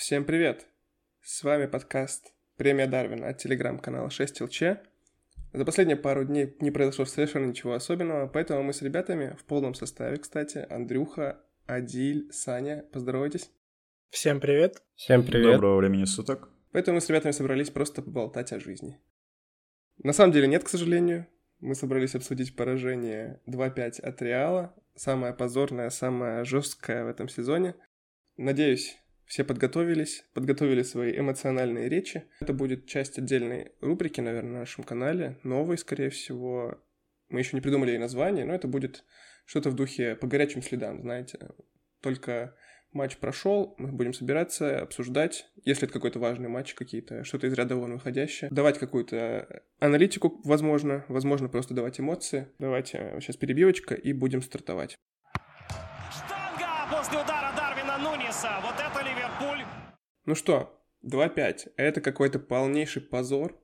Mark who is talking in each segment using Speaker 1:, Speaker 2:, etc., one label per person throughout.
Speaker 1: Всем привет! С вами подкаст «Премия Дарвина» от телеграм-канала 6ЛЧ. За последние пару дней не произошло совершенно ничего особенного, поэтому мы с ребятами в полном составе, кстати, Андрюха, Адиль, Саня, поздоровайтесь.
Speaker 2: Всем привет.
Speaker 3: Всем привет.
Speaker 4: Доброго времени суток.
Speaker 1: Поэтому мы с ребятами собрались просто поболтать о жизни. На самом деле нет, к сожалению. Мы собрались обсудить поражение 2-5 от Реала, самое позорное, самое жесткое в этом сезоне. Надеюсь, все подготовились, подготовили свои эмоциональные речи. Это будет часть отдельной рубрики, наверное, на нашем канале, новой, скорее всего. Мы еще не придумали ей название, но это будет что-то в духе по горячим следам, знаете. Только матч прошел, мы будем собираться, обсуждать, если это какой-то важный матч, какие-то что-то из ряда вон выходящее, давать какую-то аналитику, возможно, возможно, просто давать эмоции. Давайте сейчас перебивочка и будем стартовать.
Speaker 5: Штанга после удара Нуниса. Вот это Ливерпуль.
Speaker 1: Ну что, 2-5. Это какой-то полнейший позор.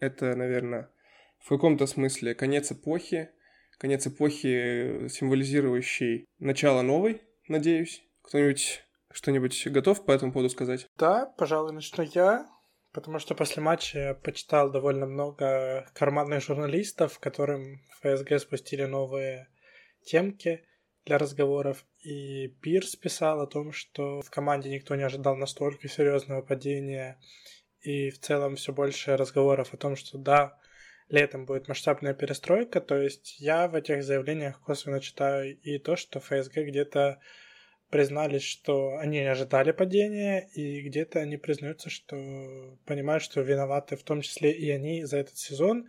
Speaker 1: Это, наверное, в каком-то смысле конец эпохи. Конец эпохи, символизирующий начало новой, надеюсь. Кто-нибудь что-нибудь готов по этому поводу сказать?
Speaker 2: Да, пожалуй, начну я, потому что после матча я почитал довольно много карманных журналистов, которым ФСГ спустили новые темки для разговоров. И Пирс писал о том, что в команде никто не ожидал настолько серьезного падения. И в целом все больше разговоров о том, что да, летом будет масштабная перестройка. То есть я в этих заявлениях косвенно читаю и то, что ФСГ где-то признались, что они не ожидали падения, и где-то они признаются, что понимают, что виноваты в том числе и они за этот сезон,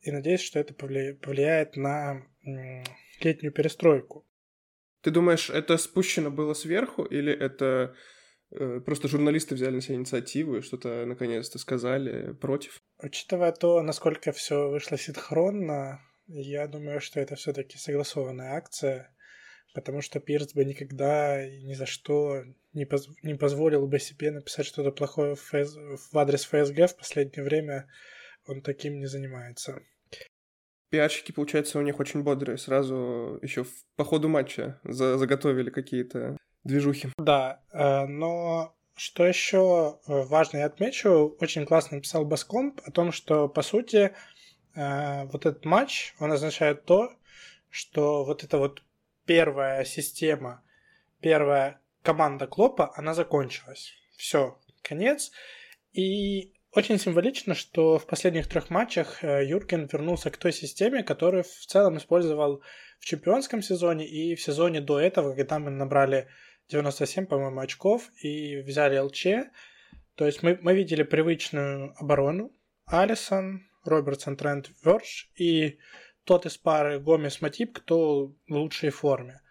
Speaker 2: и надеюсь, что это повлияет на летнюю перестройку.
Speaker 1: Ты думаешь, это спущено было сверху, или это э, просто журналисты взяли на себя инициативу и что-то наконец-то сказали против?
Speaker 2: Учитывая то, насколько все вышло синхронно, я думаю, что это все-таки согласованная акция, потому что Пирс бы никогда и ни за что не, поз не позволил бы себе написать что-то плохое в, ФС в адрес ФСГ в последнее время. Он таким не занимается
Speaker 1: пиарщики, получается, у них очень бодрые. Сразу еще по ходу матча за заготовили какие-то движухи.
Speaker 2: Да, э, но что еще э, важно, я отмечу, очень классно написал Баскомп о том, что, по сути, э, вот этот матч, он означает то, что вот эта вот первая система, первая команда Клопа, она закончилась. Все, конец. И очень символично, что в последних трех матчах э, Юрген вернулся к той системе, которую в целом использовал в чемпионском сезоне и в сезоне до этого, когда мы набрали 97, по-моему, очков и взяли ЛЧ. То есть мы, мы видели привычную оборону. Алисон, Робертсон, Трент, Вердж и тот из пары Гомес Матип, кто в лучшей форме.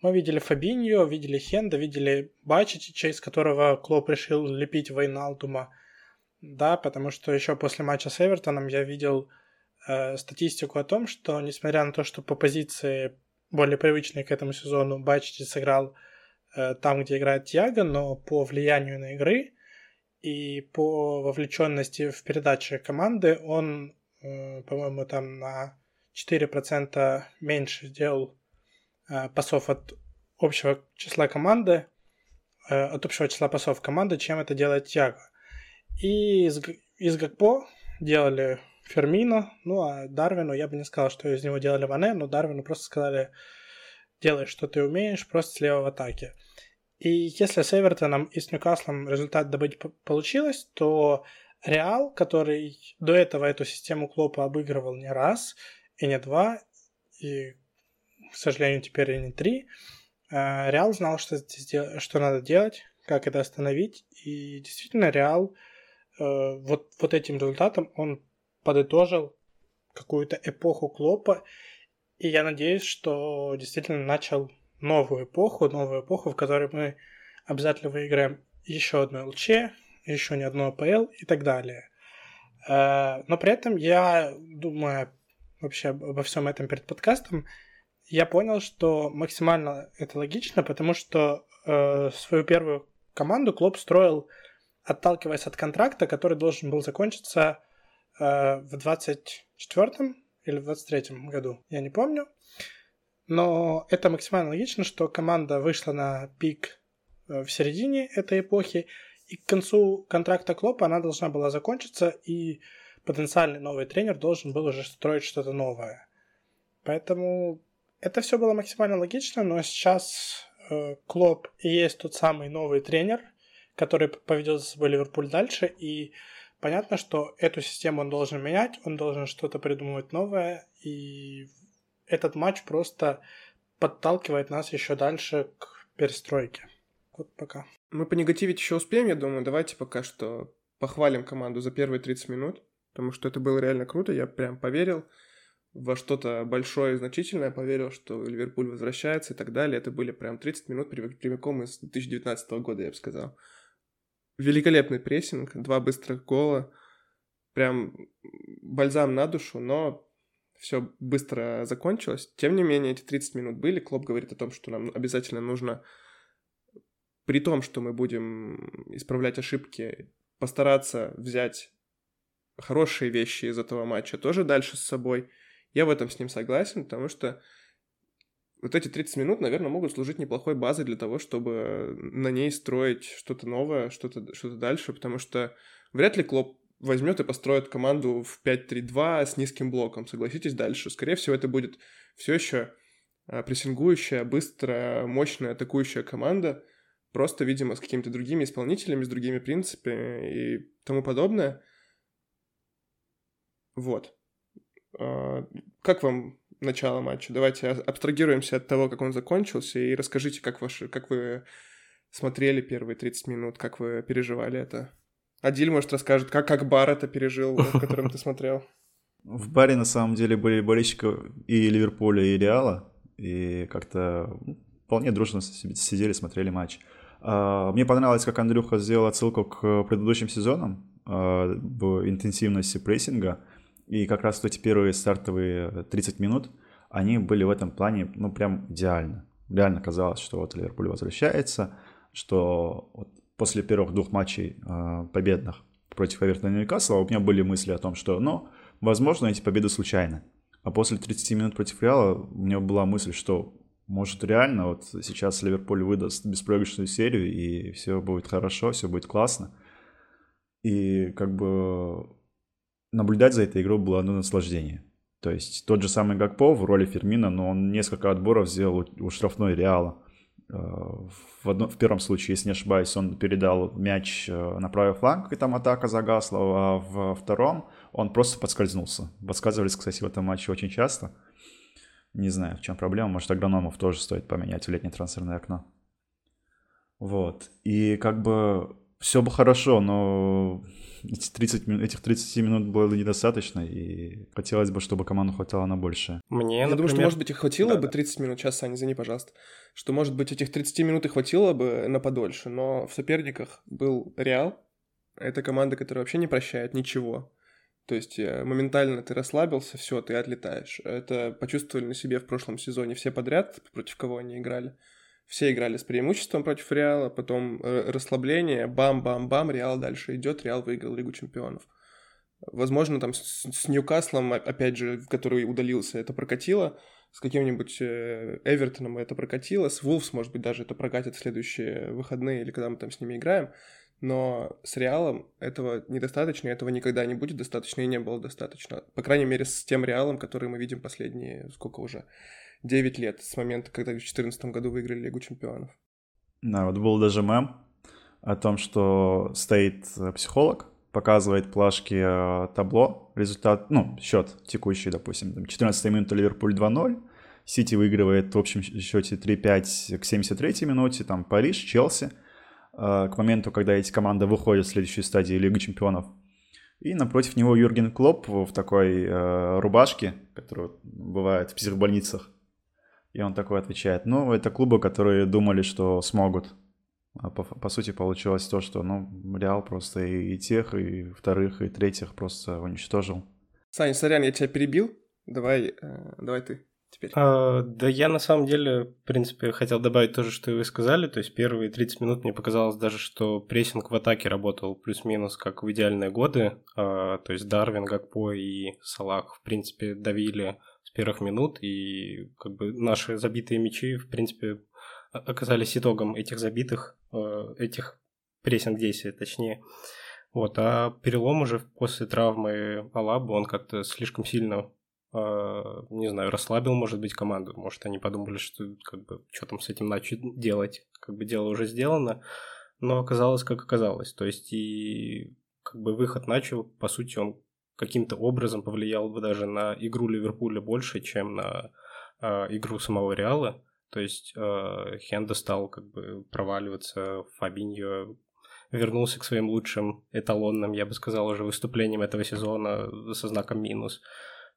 Speaker 2: Мы видели Фабиньо, видели Хенда, видели Бачичича, из которого Клоп решил лепить Вайналдума – да, потому что еще после матча с Эвертоном я видел э, статистику о том, что несмотря на то, что по позиции более привычной к этому сезону Бачити сыграл э, там, где играет Тиаго, но по влиянию на игры и по вовлеченности в передачи команды он, э, по-моему, там на 4% меньше сделал э, пасов от общего числа команды, э, от общего числа пасов команды, чем это делает Тиаго. И из, из Гакпо делали Фермино, ну а Дарвину, я бы не сказал, что из него делали Ване, но Дарвину просто сказали, делай, что ты умеешь, просто слева в атаке. И если с Эвертоном и с Ньюкаслом результат добыть получилось, то Реал, который до этого эту систему Клопа обыгрывал не раз и не два, и, к сожалению, теперь и не три, э, Реал знал, что, что надо делать, как это остановить, и действительно Реал – Э, вот, вот этим результатом он подытожил какую-то эпоху Клопа, и я надеюсь, что действительно начал новую эпоху, новую эпоху, в которой мы обязательно выиграем еще одно ЛЧ, еще не одно АПЛ и так далее. Э, но при этом я думаю вообще обо всем этом перед подкастом, я понял, что максимально это логично, потому что э, свою первую команду Клоп строил отталкиваясь от контракта, который должен был закончиться э, в 24 или в 23 году, я не помню. Но это максимально логично, что команда вышла на пик э, в середине этой эпохи, и к концу контракта Клопа она должна была закончиться, и потенциальный новый тренер должен был уже строить что-то новое. Поэтому это все было максимально логично, но сейчас э, Клоп и есть тот самый новый тренер, который поведет за собой Ливерпуль дальше, и понятно, что эту систему он должен менять, он должен что-то придумывать новое, и этот матч просто подталкивает нас еще дальше к перестройке. Вот пока.
Speaker 1: Мы понегативить еще успеем, я думаю. Давайте пока что похвалим команду за первые 30 минут, потому что это было реально круто, я прям поверил во что-то большое и значительное, поверил, что Ливерпуль возвращается и так далее. Это были прям 30 минут прямиком из 2019 года, я бы сказал. Великолепный прессинг, два быстрых гола, прям бальзам на душу, но все быстро закончилось. Тем не менее, эти 30 минут были. Клоп говорит о том, что нам обязательно нужно, при том, что мы будем исправлять ошибки, постараться взять хорошие вещи из этого матча тоже дальше с собой. Я в этом с ним согласен, потому что вот эти 30 минут, наверное, могут служить неплохой базой для того, чтобы на ней строить что-то новое, что-то что дальше, потому что вряд ли Клоп возьмет и построит команду в 5-3-2 с низким блоком, согласитесь, дальше. Скорее всего, это будет все еще а, прессингующая, быстрая, мощная атакующая команда, просто, видимо, с какими-то другими исполнителями, с другими принципами и тому подобное. Вот. А, как вам начало матча? Давайте абстрагируемся от того, как он закончился, и расскажите, как, ваши, как вы смотрели первые 30 минут, как вы переживали это. Адиль, может, расскажет, как, как бар это пережил, в котором ты смотрел.
Speaker 3: В баре, на самом деле, были болельщики и Ливерпуля, и Реала, и как-то ну, вполне дружно сидели, смотрели матч. А, мне понравилось, как Андрюха сделал отсылку к предыдущим сезонам а, в интенсивности прессинга, и как раз эти первые стартовые 30 минут, они были в этом плане, ну, прям идеально. Реально казалось, что вот Ливерпуль возвращается, что вот после первых двух матчей э, победных против Эвертона и Ньюкасла у меня были мысли о том, что, ну, возможно, эти победы случайны. А после 30 минут против Реала у меня была мысль, что может реально вот сейчас Ливерпуль выдаст беспроигрышную серию и все будет хорошо, все будет классно. И как бы наблюдать за этой игрой было одно наслаждение. То есть тот же самый Гакпо в роли Фермина, но он несколько отборов сделал у штрафной Реала. Э, в, одном, в первом случае, если не ошибаюсь, он передал мяч э, на правый фланг, и там атака загасла, а в втором он просто подскользнулся. Подсказывались, кстати, в этом матче очень часто. Не знаю, в чем проблема. Может, агрономов тоже стоит поменять в летнее трансферное окно. Вот. И как бы все бы хорошо, но эти 30 минут, этих 30 минут было недостаточно, и хотелось бы, чтобы команду хватало на большее.
Speaker 1: Мне, Я например... думаю, что, может быть, их хватило да, бы 30 минут. Сейчас, Саня, извини, пожалуйста. Что, может быть, этих 30 минут и хватило бы на подольше, но в соперниках был Реал. Это команда, которая вообще не прощает ничего. То есть э, моментально ты расслабился, все, ты отлетаешь. Это почувствовали на себе в прошлом сезоне все подряд, против кого они играли все играли с преимуществом против Реала, потом э, расслабление, бам-бам-бам, Реал дальше идет, Реал выиграл Лигу Чемпионов. Возможно, там с, с Ньюкаслом, опять же, который удалился, это прокатило, с каким-нибудь э, Эвертоном это прокатило, с Вулфс, может быть, даже это прокатит в следующие выходные или когда мы там с ними играем, но с Реалом этого недостаточно, этого никогда не будет достаточно, и не было достаточно. По крайней мере, с тем Реалом, который мы видим последние, сколько уже, 9 лет с момента, когда в 2014 году выиграли Лигу Чемпионов.
Speaker 3: Да, вот был даже мем о том, что стоит э, психолог, показывает плашки э, табло, результат, ну, счет текущий, допустим, там 14 минута Ливерпуль 2-0, Сити выигрывает в общем счете 3-5 к 73 минуте, там Париж, Челси, к моменту, когда эти команды выходят в следующей стадии Лиги Чемпионов. И напротив него Юрген Клоп в такой э, рубашке, которая бывает в психбольницах, и он такой отвечает, ну, это клубы, которые думали, что смогут. А по, по сути получилось то, что, ну, Реал просто и, и тех, и вторых, и третьих просто уничтожил.
Speaker 1: Саня, сорян, я тебя перебил. Давай, э, давай ты теперь.
Speaker 4: А, да я на самом деле, в принципе, хотел добавить то же, что и вы сказали. То есть первые 30 минут мне показалось даже, что прессинг в атаке работал плюс-минус как в идеальные годы. А, то есть Дарвин, Гакпо и Салах, в принципе, давили с первых минут, и как бы наши забитые мячи, в принципе, оказались итогом этих забитых. э, этих прессинг-действий, точнее. Вот, а перелом уже после травмы Алабы, он как-то слишком сильно, не знаю, расслабил, может быть, команду. Может, они подумали, что как бы что там с этим начать делать, как бы дело уже сделано, но оказалось, как оказалось. То есть и как бы выход начал, по сути, он каким-то образом повлиял бы даже на игру Ливерпуля больше, чем на э, игру самого Реала. То есть э, Хенда стал как бы проваливаться, Фабиньо вернулся к своим лучшим эталонным, я бы сказал, уже выступлениям этого сезона со знаком минус.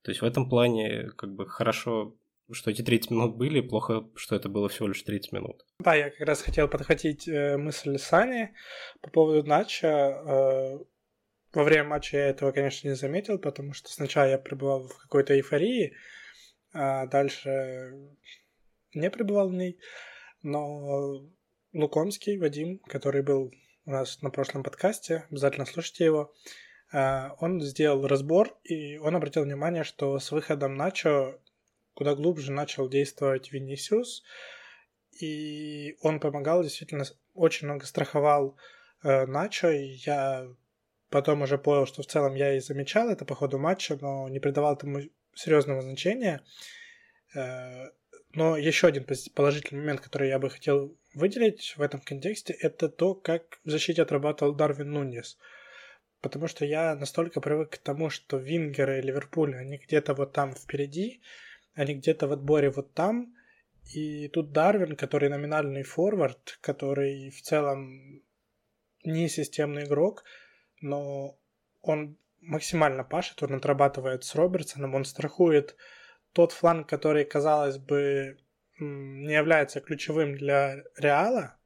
Speaker 4: То есть в этом плане как бы хорошо, что эти 30 минут были, плохо, что это было всего лишь 30 минут.
Speaker 2: Да, я как раз хотел подхватить э, мысль Сани по поводу Нача. Э, во время матча я этого, конечно, не заметил, потому что сначала я пребывал в какой-то эйфории, а дальше не пребывал в ней. Но Лукомский, Вадим, который был у нас на прошлом подкасте, обязательно слушайте его, он сделал разбор, и он обратил внимание, что с выходом Начо куда глубже начал действовать Винисиус, и он помогал, действительно, очень много страховал э, Начо, и я потом уже понял, что в целом я и замечал это по ходу матча, но не придавал этому серьезного значения. Э, но еще один положительный момент, который я бы хотел выделить в этом контексте, это то, как в защите отрабатывал Дарвин Нуньес. Потому что я настолько привык к тому, что Вингеры Ливерпуля, они где-то вот там впереди, они где-то в отборе вот там, и тут Дарвин, который номинальный форвард, который в целом не системный игрок, но он максимально пашет, он отрабатывает с Робертсоном, он страхует тот фланг, который, казалось бы, не является ключевым для Реала,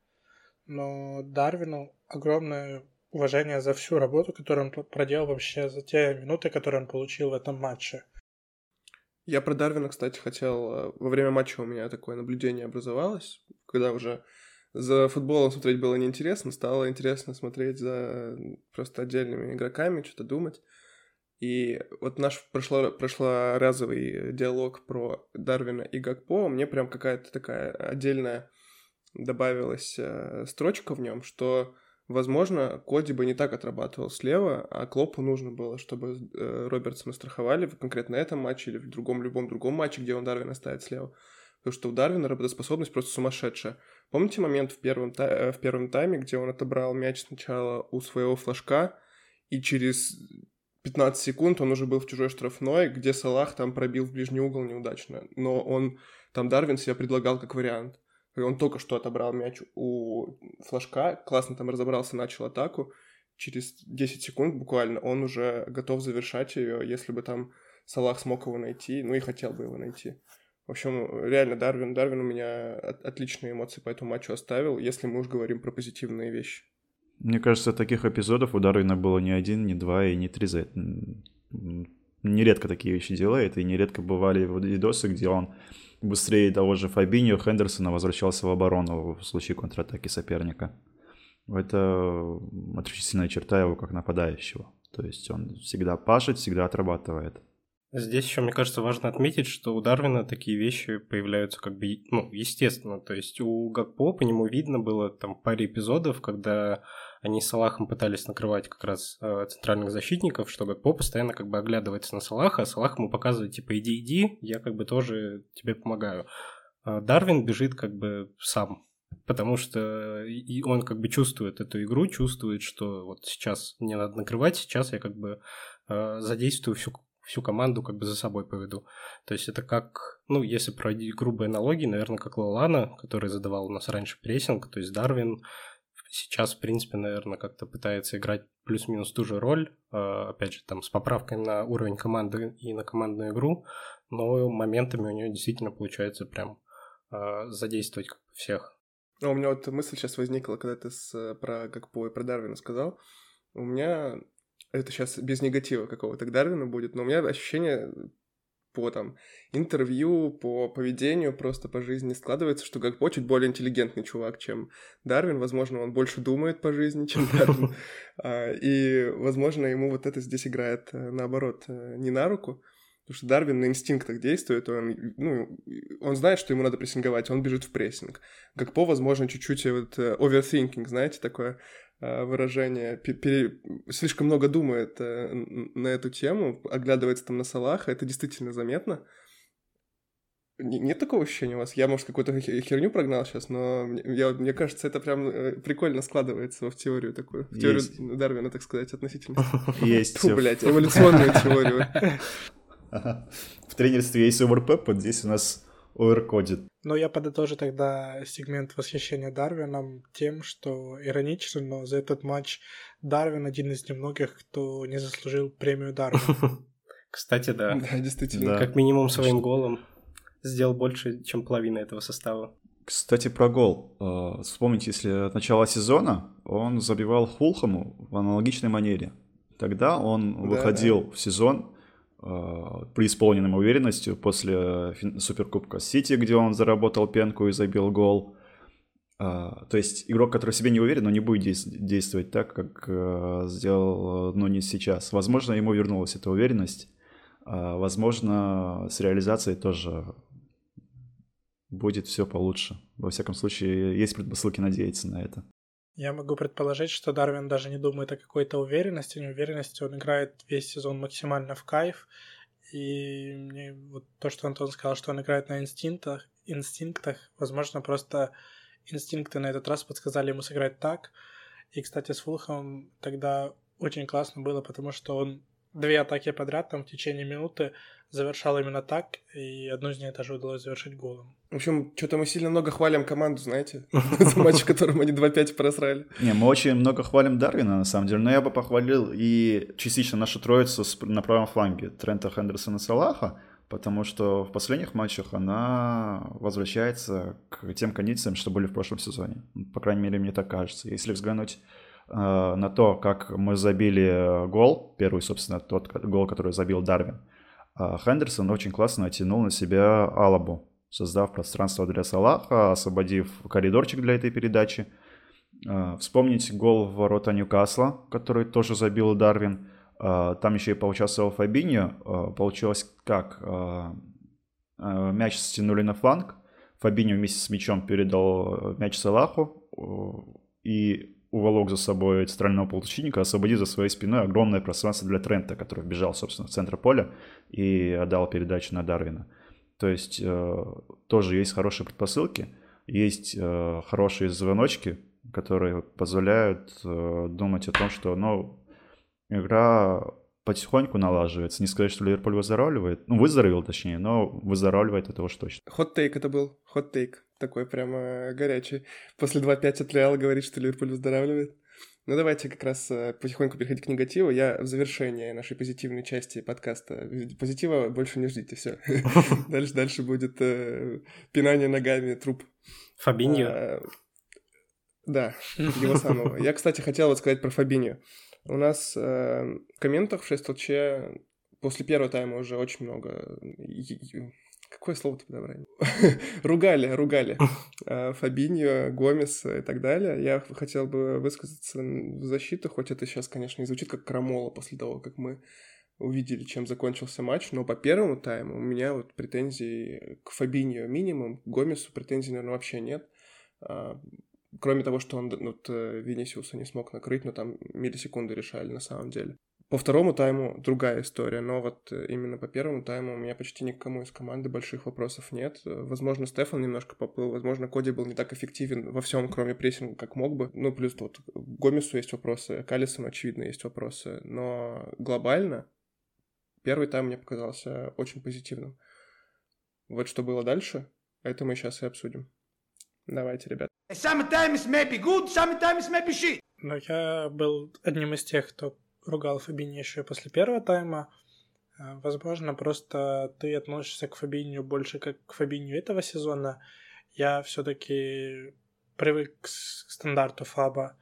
Speaker 2: но Дарвину огромное уважение за всю работу, которую он проделал вообще за те минуты, которые он получил в этом матче.
Speaker 1: Я про Дарвина, кстати, хотел... Э, во время матча у меня такое наблюдение образовалось, когда уже за футболом смотреть было неинтересно, стало интересно смотреть за просто отдельными игроками, что-то думать. И вот наш прошло, прошлоразовый диалог про Дарвина и Гакпо, мне прям какая-то такая отдельная добавилась э, строчка в нем, что, возможно, Коди бы не так отрабатывал слева, а Клопу нужно было, чтобы э, Робертсона страховали в конкретно этом матче или в другом, любом другом матче, где он Дарвина ставит слева. Потому что у Дарвина работоспособность просто сумасшедшая. Помните момент в первом, та- в первом тайме, где он отобрал мяч сначала у своего флажка, и через 15 секунд он уже был в чужой штрафной, где Салах там пробил в ближний угол неудачно. Но он, там Дарвин себя предлагал как вариант. И он только что отобрал мяч у флажка, классно там разобрался, начал атаку. Через 10 секунд буквально он уже готов завершать ее, если бы там Салах смог его найти, ну и хотел бы его найти. В общем, реально, Дарвин, Дарвин у меня отличные эмоции по этому матчу оставил, если мы уж говорим про позитивные вещи.
Speaker 3: Мне кажется, таких эпизодов у Дарвина было не один, не два и не три за это. Нередко такие вещи делает, и нередко бывали видосы, где он быстрее того же Фабиньо, Хендерсона возвращался в оборону в случае контратаки соперника. Это отличительная черта его как нападающего. То есть он всегда пашет, всегда отрабатывает.
Speaker 4: Здесь еще, мне кажется, важно отметить, что у Дарвина такие вещи появляются как бы, ну, естественно. То есть у Гакпо по нему видно было там паре эпизодов, когда они с Салахом пытались накрывать как раз э, центральных защитников, что Гакпо постоянно как бы оглядывается на Салаха, а Салах ему показывает, типа, иди, иди, я как бы тоже тебе помогаю. А Дарвин бежит как бы сам, потому что и он как бы чувствует эту игру, чувствует, что вот сейчас мне надо накрывать, сейчас я как бы э, задействую всю всю команду как бы за собой поведу. То есть это как, ну, если проводить грубые аналогии, наверное, как Лалана, который задавал у нас раньше прессинг, то есть Дарвин сейчас, в принципе, наверное, как-то пытается играть плюс-минус ту же роль, а, опять же, там, с поправкой на уровень команды и на командную игру, но моментами у нее действительно получается прям а, задействовать всех.
Speaker 1: А у меня вот мысль сейчас возникла, когда ты с, про Гакпо и про Дарвина сказал. У меня это сейчас без негатива какого-то к Дарвину будет, но у меня ощущение по там интервью, по поведению, просто по жизни складывается, что Гагпо чуть более интеллигентный чувак, чем Дарвин. Возможно, он больше думает по жизни, чем Дарвин. А, и, возможно, ему вот это здесь играет э, наоборот э, не на руку. Потому что Дарвин на инстинктах действует, он, ну, он знает, что ему надо прессинговать, он бежит в прессинг. Гакпо, возможно, чуть-чуть вот э, overthinking, знаете, такое выражение, пере... слишком много думает э, на эту тему, оглядывается там на Салаха, это действительно заметно. Нет такого ощущения у вас? Я, может, какую-то херню прогнал сейчас, но я, мне кажется, это прям прикольно складывается в теорию такую, в теорию Есть. Дарвина, так сказать, относительно.
Speaker 3: Есть.
Speaker 1: Фу, блядь, эволюционную теорию.
Speaker 3: В тренерстве есть оверпеп, вот здесь у нас оверкодит.
Speaker 2: Но я подытожу тогда сегмент восхищения Дарвином тем, что иронично, но за этот матч Дарвин один из немногих, кто не заслужил премию Дарвина.
Speaker 4: Кстати, да.
Speaker 1: Да, действительно.
Speaker 4: Как минимум своим голом сделал больше, чем половина этого состава.
Speaker 3: Кстати, про гол. Э, вспомните, если от начала сезона он забивал Хулхаму в аналогичной манере. Тогда он да, выходил да. в сезон преисполненным уверенностью после Суперкубка Сити, где он заработал пенку и забил гол. Э, то есть игрок, который себе не уверен, но не будет действовать так, как э, сделал Нунис сейчас. Возможно, ему вернулась эта уверенность. Возможно, с реализацией тоже будет все получше. Во всяком случае, есть предпосылки надеяться на это.
Speaker 2: Я могу предположить, что Дарвин даже не думает о какой-то уверенности, неуверенности. Он играет весь сезон максимально в кайф. И мне вот то, что Антон сказал, что он играет на инстинктах, инстинктах, возможно, просто инстинкты на этот раз подсказали ему сыграть так. И, кстати, с Фулхом тогда очень классно было, потому что он две атаки подряд там в течение минуты завершал именно так, и одну из них даже удалось завершить голом.
Speaker 1: В общем, что-то мы сильно много хвалим команду, знаете, за матч, в котором они 2-5 просрали.
Speaker 3: Не, мы очень много хвалим Дарвина, на самом деле, но я бы похвалил и частично нашу троицу на правом фланге, Трента Хендерсона Салаха, потому что в последних матчах она возвращается к тем кондициям, что были в прошлом сезоне. По крайней мере, мне так кажется. Если взглянуть на то, как мы забили гол, первый, собственно, тот гол, который забил Дарвин, а Хендерсон очень классно оттянул на себя Алабу, создав пространство для Салаха, освободив коридорчик для этой передачи. А, вспомнить гол в ворота Ньюкасла, который тоже забил Дарвин. А, там еще и поучаствовал Фабиньо. Получилось как? Мяч стянули на фланг. Фабиньо вместе с мячом передал мяч Салаху. И уволок за собой центрального полузащитника, освободив за своей спиной огромное пространство для Трента, который вбежал, собственно, в центр поля и отдал передачу на Дарвина. То есть э, тоже есть хорошие предпосылки, есть э, хорошие звоночки, которые позволяют э, думать о том, что ну, игра потихоньку налаживается. Не сказать, что Ливерпуль выздоравливает. Ну, выздоровел, точнее, но выздоравливает это уж точно.
Speaker 1: Хот-тейк это был. Хот-тейк такой прямо горячий. После 2-5 от Реала говорит, что Ливерпуль выздоравливает. Ну, давайте как раз э, потихоньку переходить к негативу. Я в завершение нашей позитивной части подкаста. Позитива больше не ждите, все. Дальше, дальше будет э, пинание ногами труп.
Speaker 4: Фабиньо? А,
Speaker 1: да, его самого. Я, кстати, хотел вот сказать про Фабиньо. У нас э, в комментах в 6 ЛЧ после первого тайма уже очень много Какое слово-то подобрать? ругали, ругали. А, Фабиньо, Гомес и так далее. Я хотел бы высказаться в защиту, хоть это сейчас, конечно, не звучит как крамола после того, как мы увидели, чем закончился матч, но по первому тайму у меня вот претензий к Фабиньо минимум, к Гомесу претензий, наверное, вообще нет. А, кроме того, что он вот, э, Венисиуса не смог накрыть, но там миллисекунды решали на самом деле. По второму тайму другая история, но вот э, именно по первому тайму у меня почти никому из команды больших вопросов нет. Возможно, Стефан немножко поплыл, возможно, Коди был не так эффективен во всем, кроме прессинга, как мог бы. Ну, плюс вот Гомесу есть вопросы, Калисону, очевидно, есть вопросы. Но глобально первый тайм мне показался очень позитивным. Вот что было дальше, это мы сейчас и обсудим. Давайте, ребят. Sometimes may be good, sometimes
Speaker 2: may be shit. Но я был одним из тех, кто ругал Фабини еще после первого тайма. Э, возможно, просто ты относишься к Фабинию больше как к Фабинию этого сезона. Я все-таки привык к стандарту Фаба,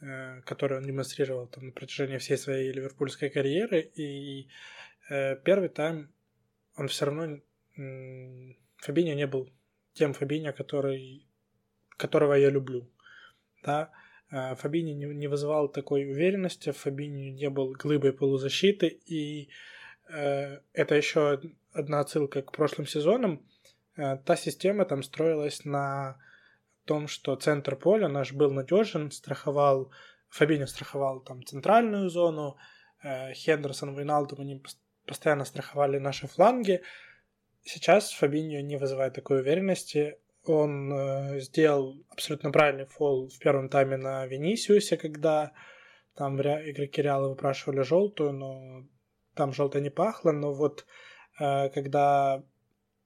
Speaker 2: э, который он демонстрировал там, на протяжении всей своей ливерпульской карьеры. И э, первый тайм он все равно... Фабиньо не был тем Фабиньо, который, которого я люблю. Да? А, Фабини не, вызывал такой уверенности, Фабини не был глыбой полузащиты, и э, это еще одна отсылка к прошлым сезонам. Э, та система там строилась на том, что центр поля наш был надежен, страховал, Фабинho страховал там центральную зону, э, Хендерсон, Вейналдум, они постоянно страховали наши фланги. Сейчас Фабинho не вызывает такой уверенности. Он э, сделал абсолютно правильный фол в первом тайме на Венисиусе, когда там игроки Реала выпрашивали желтую, но там желтая не пахло. Но вот э, когда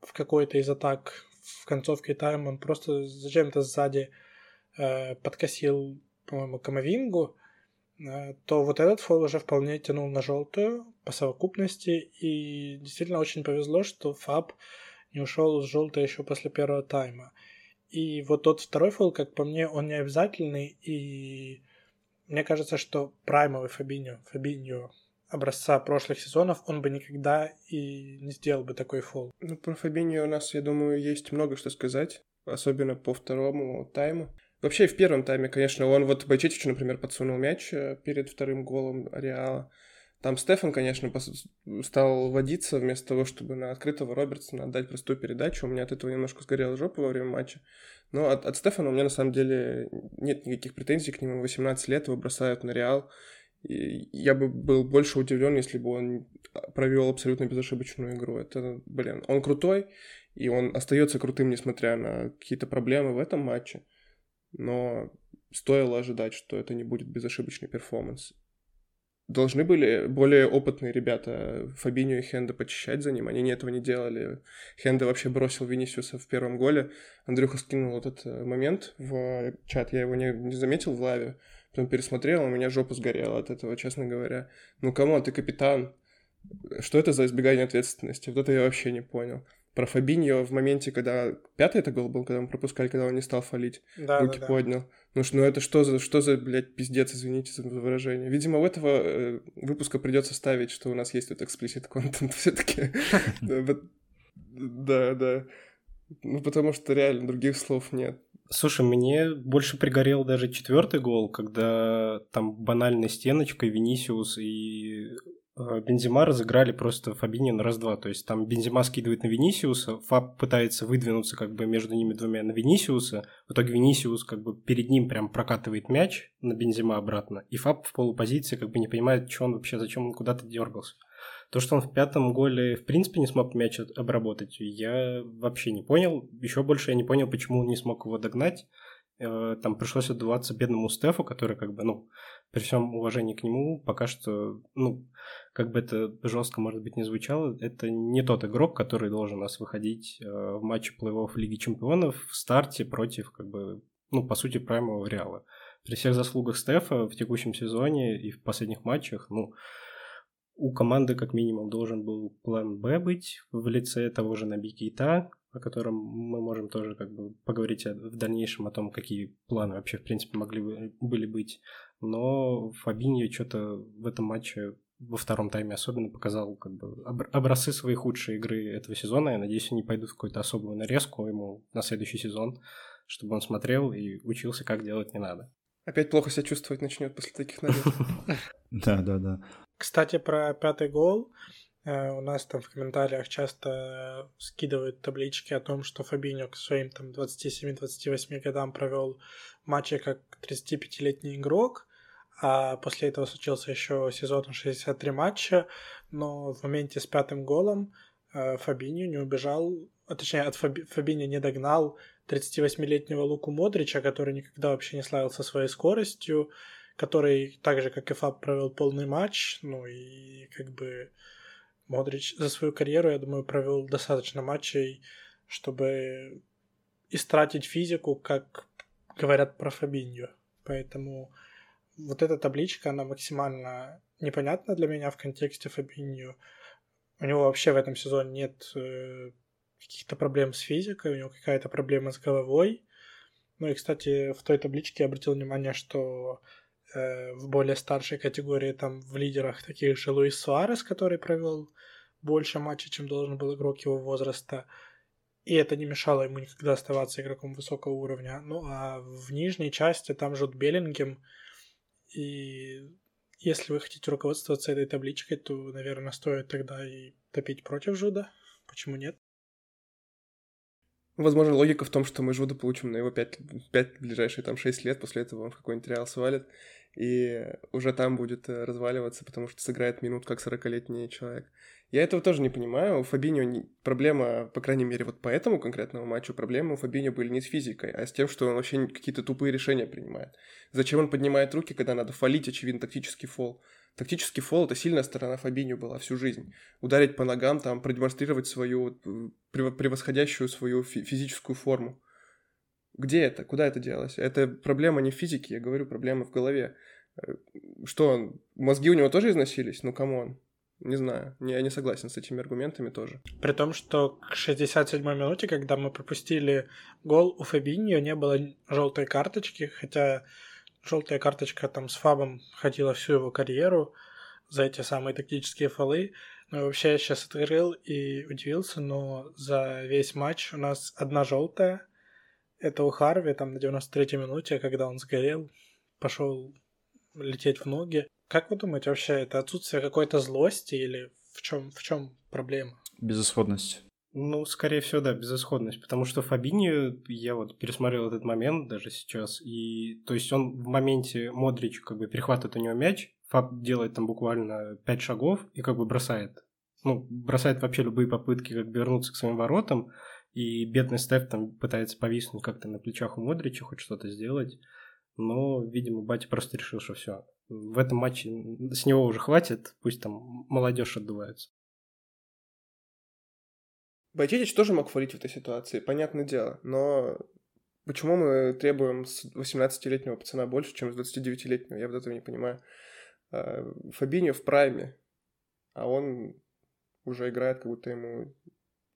Speaker 2: в какой-то из атак в концовке тайма он просто зачем-то сзади э, подкосил, по-моему, Камовингу, то вот этот фол уже вполне тянул на желтую по совокупности. И действительно очень повезло, что Фаб не ушел с желтой еще после первого тайма. И вот тот второй фол, как по мне, он не обязательный, и мне кажется, что праймовый Фабиньо, Фабиньо образца прошлых сезонов, он бы никогда и не сделал бы такой фол.
Speaker 1: Ну, про Фабиньо у нас, я думаю, есть много что сказать, особенно по второму тайму. Вообще, в первом тайме, конечно, он вот Байчетичу, например, подсунул мяч э, перед вторым голом Реала. Там Стефан, конечно, стал водиться вместо того, чтобы на открытого Робертсона отдать простую передачу. У меня от этого немножко сгорела жопа во время матча. Но от, от Стефана у меня на самом деле нет никаких претензий к нему. 18 лет его бросают на Реал. И я бы был больше удивлен, если бы он провел абсолютно безошибочную игру. Это, блин, он крутой, и он остается крутым, несмотря на какие-то проблемы в этом матче. Но стоило ожидать, что это не будет безошибочный перформанс должны были более опытные ребята Фабинho и Хенда почищать за ним. Они этого не делали. Хенда вообще бросил Винисиуса в первом голе. Андрюха скинул этот э, момент в чат. Я его не, не заметил в лаве. Потом пересмотрел, у меня жопа сгорела от этого, честно говоря. Ну, кому ты капитан? Что это за избегание ответственности? Вот это я вообще не понял про Фабиньо в моменте, когда... Пятый это гол был, когда мы пропускали, когда он не стал фалить. Да, руки да, да. поднял. Ну, что, ну это что за, что за, блядь, пиздец, извините за выражение. Видимо, у этого э, выпуска придется ставить, что у нас есть тут explicit контент все таки Да, да. Ну, потому что реально других слов нет.
Speaker 4: Слушай, мне больше пригорел даже четвертый гол, когда там банальной стеночкой Винисиус и Бензима разыграли просто Фабини на раз-два. То есть там Бензима скидывает на Винисиуса, Фаб пытается выдвинуться как бы между ними двумя на Винисиуса. В итоге Винисиус как бы перед ним прям прокатывает мяч на Бензима обратно. И Фаб в полупозиции как бы не понимает, что он вообще, зачем он куда-то дергался. То, что он в пятом голе в принципе не смог мяч обработать, я вообще не понял. Еще больше я не понял, почему он не смог его догнать. Э, там пришлось отдуваться бедному Стефу, который как бы, ну, при всем уважении к нему, пока что, ну, как бы это жестко, может быть, не звучало, это не тот игрок, который должен нас выходить э, в матче плей-офф Лиги Чемпионов в старте против, как бы, ну, по сути, праймового Реала. При всех заслугах Стефа в текущем сезоне и в последних матчах, ну, у команды как минимум должен был план Б быть в лице того же Наби Кейта, о котором мы можем тоже как бы поговорить в дальнейшем о том, какие планы вообще в принципе могли были быть. Но Фабиньо что-то в этом матче во втором тайме особенно показал как бы образцы своей худшей игры этого сезона. Я надеюсь, они пойдут в какую-то особую нарезку ему на следующий сезон, чтобы он смотрел и учился, как делать не надо.
Speaker 1: Опять плохо себя чувствовать начнет после таких нарезок.
Speaker 3: Да, да, да.
Speaker 2: Кстати, про пятый гол. Э, у нас там в комментариях часто скидывают таблички о том, что Фабиньо к своим там 27-28 годам провел матчи как 35-летний игрок, а после этого случился еще сезон 63 матча, но в моменте с пятым голом э, Фабиньо не убежал, а точнее от Фаби, Фабиньо не догнал 38-летнего Луку Модрича, который никогда вообще не славился своей скоростью, который так же, как и Фаб, провел полный матч, ну и как бы Модрич за свою карьеру, я думаю, провел достаточно матчей, чтобы истратить физику, как говорят про Фабиньо. Поэтому вот эта табличка, она максимально непонятна для меня в контексте Фабиньо. У него вообще в этом сезоне нет э, каких-то проблем с физикой, у него какая-то проблема с головой. Ну и, кстати, в той табличке я обратил внимание, что э, в более старшей категории там в лидерах таких же Луис Суарес, который провел больше матчей, чем должен был игрок его возраста. И это не мешало ему никогда оставаться игроком высокого уровня. Ну а в нижней части там жут Беллингем. И если вы хотите руководствоваться этой табличкой, то, наверное, стоит тогда и топить против Жуда. Почему нет?
Speaker 1: Возможно, логика в том, что мы Жуда получим на его 5, 5 ближайшие там 6 лет, после этого он в какой-нибудь Реал свалит, и уже там будет э, разваливаться, потому что сыграет минут как 40-летний человек. Я этого тоже не понимаю. У Фабиньо не... проблема, по крайней мере, вот по этому конкретному матчу, проблемы у Фабиньо были не с физикой, а с тем, что он вообще какие-то тупые решения принимает. Зачем он поднимает руки, когда надо фалить, очевидно, тактический фол? Тактический фол — это сильная сторона Фабиньо была всю жизнь. Ударить по ногам, там, продемонстрировать свою превосходящую свою физическую форму. Где это? Куда это делось? Это проблема не в физике, я говорю, проблема в голове. Э, что, мозги у него тоже износились? Ну, come on. Не знаю, я не согласен с этими аргументами тоже.
Speaker 2: При том, что к 67-й минуте, когда мы пропустили гол, у Фабиньо не было желтой карточки, хотя желтая карточка там с Фабом ходила всю его карьеру за эти самые тактические фолы. Но вообще я сейчас открыл и удивился, но за весь матч у нас одна желтая. Это у Харви там на 93-й минуте, когда он сгорел, пошел лететь в ноги. Как вы думаете, вообще это отсутствие какой-то злости или в чем в чем проблема?
Speaker 3: Безысходность.
Speaker 4: Ну, скорее всего, да, безысходность, потому что Фабини, я вот пересмотрел этот момент даже сейчас, и то есть он в моменте Модрич как бы перехватывает у него мяч, Фаб делает там буквально 5 шагов и как бы бросает. Ну, бросает вообще любые попытки как бы вернуться к своим воротам, и бедный Стеф там пытается повиснуть как-то на плечах у Модрича, хоть что-то сделать, но, видимо, батя просто решил, что все, в этом матче с него уже хватит, пусть там молодежь отдувается.
Speaker 1: Байтетич тоже мог фалить в этой ситуации, понятное дело, но почему мы требуем с 18-летнего пацана больше, чем с 29-летнего, я вот этого не понимаю. А, Фабиньо в прайме, а он уже играет, как будто ему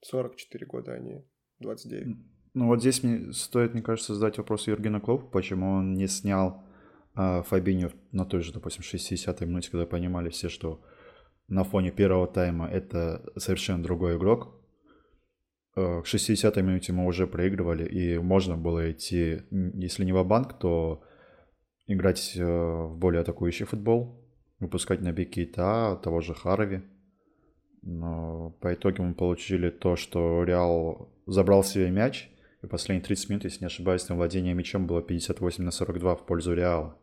Speaker 1: 44 года, а не 29.
Speaker 3: Ну вот здесь мне стоит, мне кажется, задать вопрос Юргену Клопу, почему он не снял а Фабиньо на той же, допустим, 60-й минуте, когда понимали все, что на фоне первого тайма это совершенно другой игрок. Э, к 60-й минуте мы уже проигрывали, и можно было идти, если не в банк то играть э, в более атакующий футбол, выпускать на Бикита, того же Харви. Но по итогу мы получили то, что Реал забрал себе мяч, и последние 30 минут, если не ошибаюсь, на владение мячом было 58 на 42 в пользу Реала.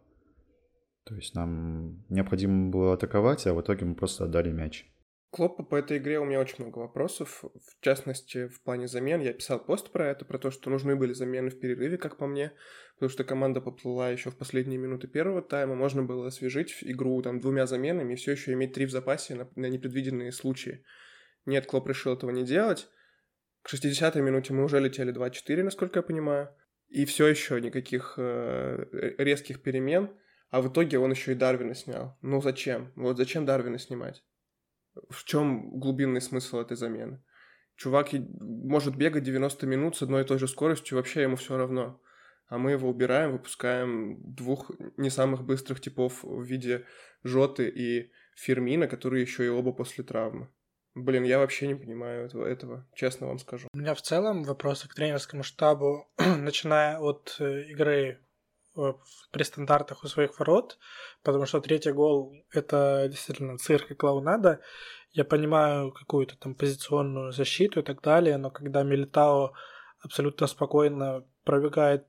Speaker 3: То есть нам необходимо было атаковать, а в итоге мы просто отдали мяч.
Speaker 1: Клоппа по этой игре у меня очень много вопросов. В частности, в плане замен. Я писал пост про это, про то, что нужны были замены в перерыве, как по мне, потому что команда поплыла еще в последние минуты первого тайма. Можно было освежить игру там двумя заменами и все еще иметь три в запасе на, на непредвиденные случаи. Нет, Клоп решил этого не делать. К 60-й минуте мы уже летели 2-4, насколько я понимаю. И все еще никаких э, резких перемен. А в итоге он еще и Дарвина снял. Ну зачем? Вот зачем Дарвина снимать? В чем глубинный смысл этой замены? Чувак может бегать 90 минут с одной и той же скоростью, вообще ему все равно. А мы его убираем, выпускаем двух не самых быстрых типов в виде Жоты и Фермина, которые еще и оба после травмы. Блин, я вообще не понимаю этого, этого, честно вам скажу.
Speaker 2: У меня в целом вопросы к тренерскому штабу, начиная от э, игры при стандартах у своих ворот, потому что третий гол — это действительно цирк и клоунада. Я понимаю какую-то там позиционную защиту и так далее, но когда Милитао абсолютно спокойно пробегает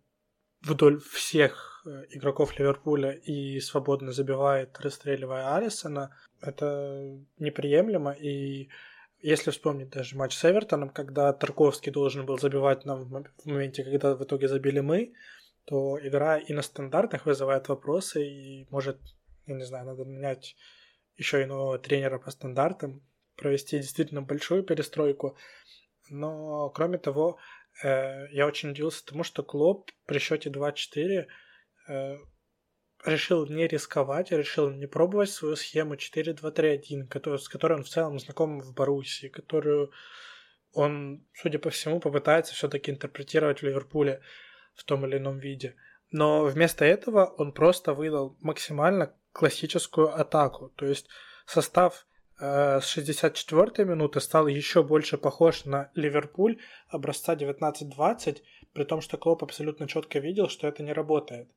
Speaker 2: вдоль всех э, игроков Ливерпуля и свободно забивает, расстреливая Алисона, это неприемлемо. И если вспомнить даже матч с Эвертоном, когда Тарковский должен был забивать нам в моменте, когда в итоге забили мы, то игра и на стандартах вызывает вопросы, и может, я не знаю, надо менять еще иного тренера по стандартам, провести действительно большую перестройку. Но, кроме того, Э, я очень удивился тому, что Клоп при счете 2-4 э, решил не рисковать, решил не пробовать свою схему 4-2-3-1, с которой он в целом знаком в Боруссии, которую он, судя по всему, попытается все-таки интерпретировать в Ливерпуле в том или ином виде. Но вместо этого он просто выдал максимально классическую атаку. То есть состав Э, с 64-й минуты стал еще больше похож на Ливерпуль образца 19-20, при том, что Клоп абсолютно четко видел, что это не работает.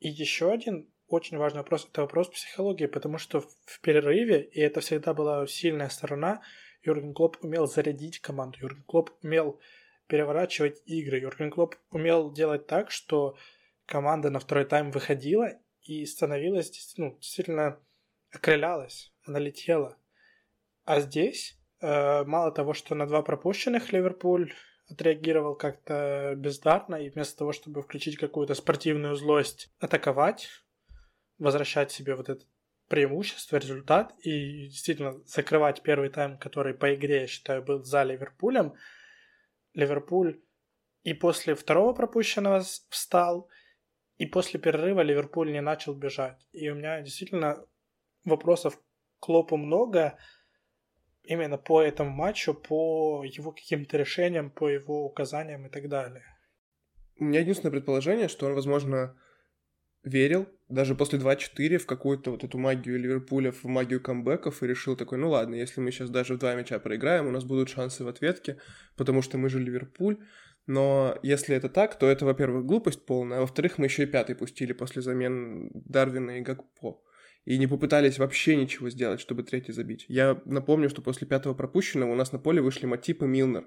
Speaker 2: И еще один очень важный вопрос, это вопрос психологии, потому что в перерыве, и это всегда была сильная сторона, Юрген Клоп умел зарядить команду, Юрген Клоп умел переворачивать игры, Юрген Клоп умел делать так, что команда на второй тайм выходила и становилась, ну, действительно окрылялась, она летела. А здесь, э, мало того, что на два пропущенных Ливерпуль отреагировал как-то бездарно, и вместо того, чтобы включить какую-то спортивную злость, атаковать, возвращать себе вот это преимущество, результат, и действительно закрывать первый тайм, который по игре, я считаю, был за Ливерпулем, Ливерпуль и после второго пропущенного встал, и после перерыва Ливерпуль не начал бежать. И у меня действительно вопросов к Клопу много, именно по этому матчу, по его каким-то решениям, по его указаниям и так далее.
Speaker 1: У меня единственное предположение, что он, возможно, верил даже после 2-4 в какую-то вот эту магию Ливерпуля, в магию камбэков и решил такой, ну ладно, если мы сейчас даже в два мяча проиграем, у нас будут шансы в ответке, потому что мы же Ливерпуль. Но если это так, то это, во-первых, глупость полная, а во-вторых, мы еще и пятый пустили после замен Дарвина и Гакпо и не попытались вообще ничего сделать, чтобы третий забить. Я напомню, что после пятого пропущенного у нас на поле вышли Матип и Милнер.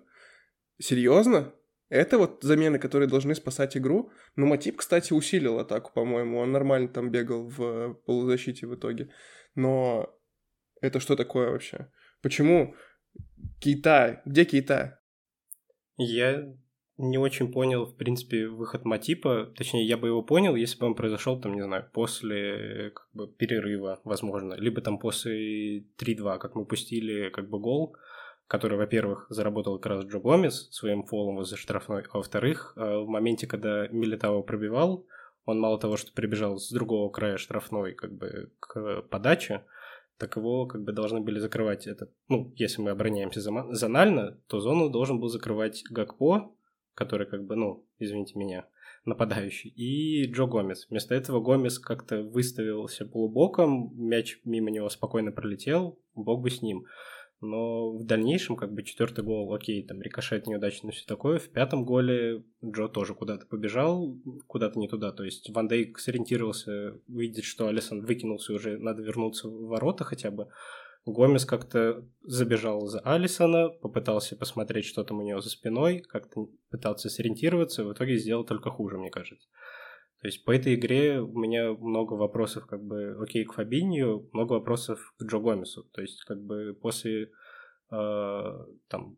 Speaker 1: Серьезно? Это вот замены, которые должны спасать игру. Ну, Матип, кстати, усилил атаку, по-моему. Он нормально там бегал в полузащите в итоге. Но это что такое вообще? Почему Кейта? Где Кейта?
Speaker 4: Я не очень понял, в принципе, выход Матипа. Точнее, я бы его понял, если бы он произошел, там, не знаю, после как бы, перерыва, возможно. Либо там после 3-2, как мы пустили как бы гол, который, во-первых, заработал как раз Джо Гомес своим фолом возле штрафной, а во-вторых, э, в моменте, когда Милитао пробивал, он мало того, что прибежал с другого края штрафной как бы к подаче, так его как бы должны были закрывать этот, ну, если мы обороняемся зонально, то зону должен был закрывать Гакпо, который как бы, ну, извините меня, нападающий, и Джо Гомес. Вместо этого Гомес как-то выставился полубоком, мяч мимо него спокойно пролетел, бог бы с ним. Но в дальнейшем, как бы, четвертый гол, окей, там, рикошет неудачный, все такое. В пятом голе Джо тоже куда-то побежал, куда-то не туда. То есть Ван Дейк сориентировался, видит, что Алисон выкинулся, уже надо вернуться в ворота хотя бы. Гомес как-то забежал за Алисона, попытался посмотреть, что там у него за спиной, как-то пытался сориентироваться, в итоге сделал только хуже, мне кажется. То есть по этой игре у меня много вопросов, как бы, окей, к Фабинью, много вопросов к Джо Гомесу. То есть, как бы, после э, там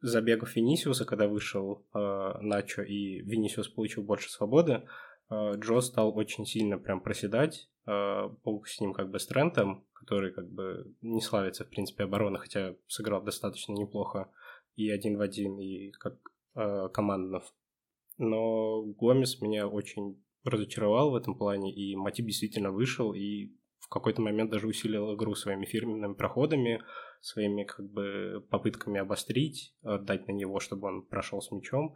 Speaker 4: забегов Винисиуса, когда вышел э, Начо и Винисиус получил больше свободы, э, Джо стал очень сильно прям проседать, э, с ним как бы с Трентом, который как бы не славится, в принципе, обороны, хотя сыграл достаточно неплохо и один в один, и как э, команднов. Но Гомес меня очень разочаровал в этом плане, и Матип действительно вышел и в какой-то момент даже усилил игру своими фирменными проходами, своими как бы попытками обострить, отдать на него, чтобы он прошел с мячом.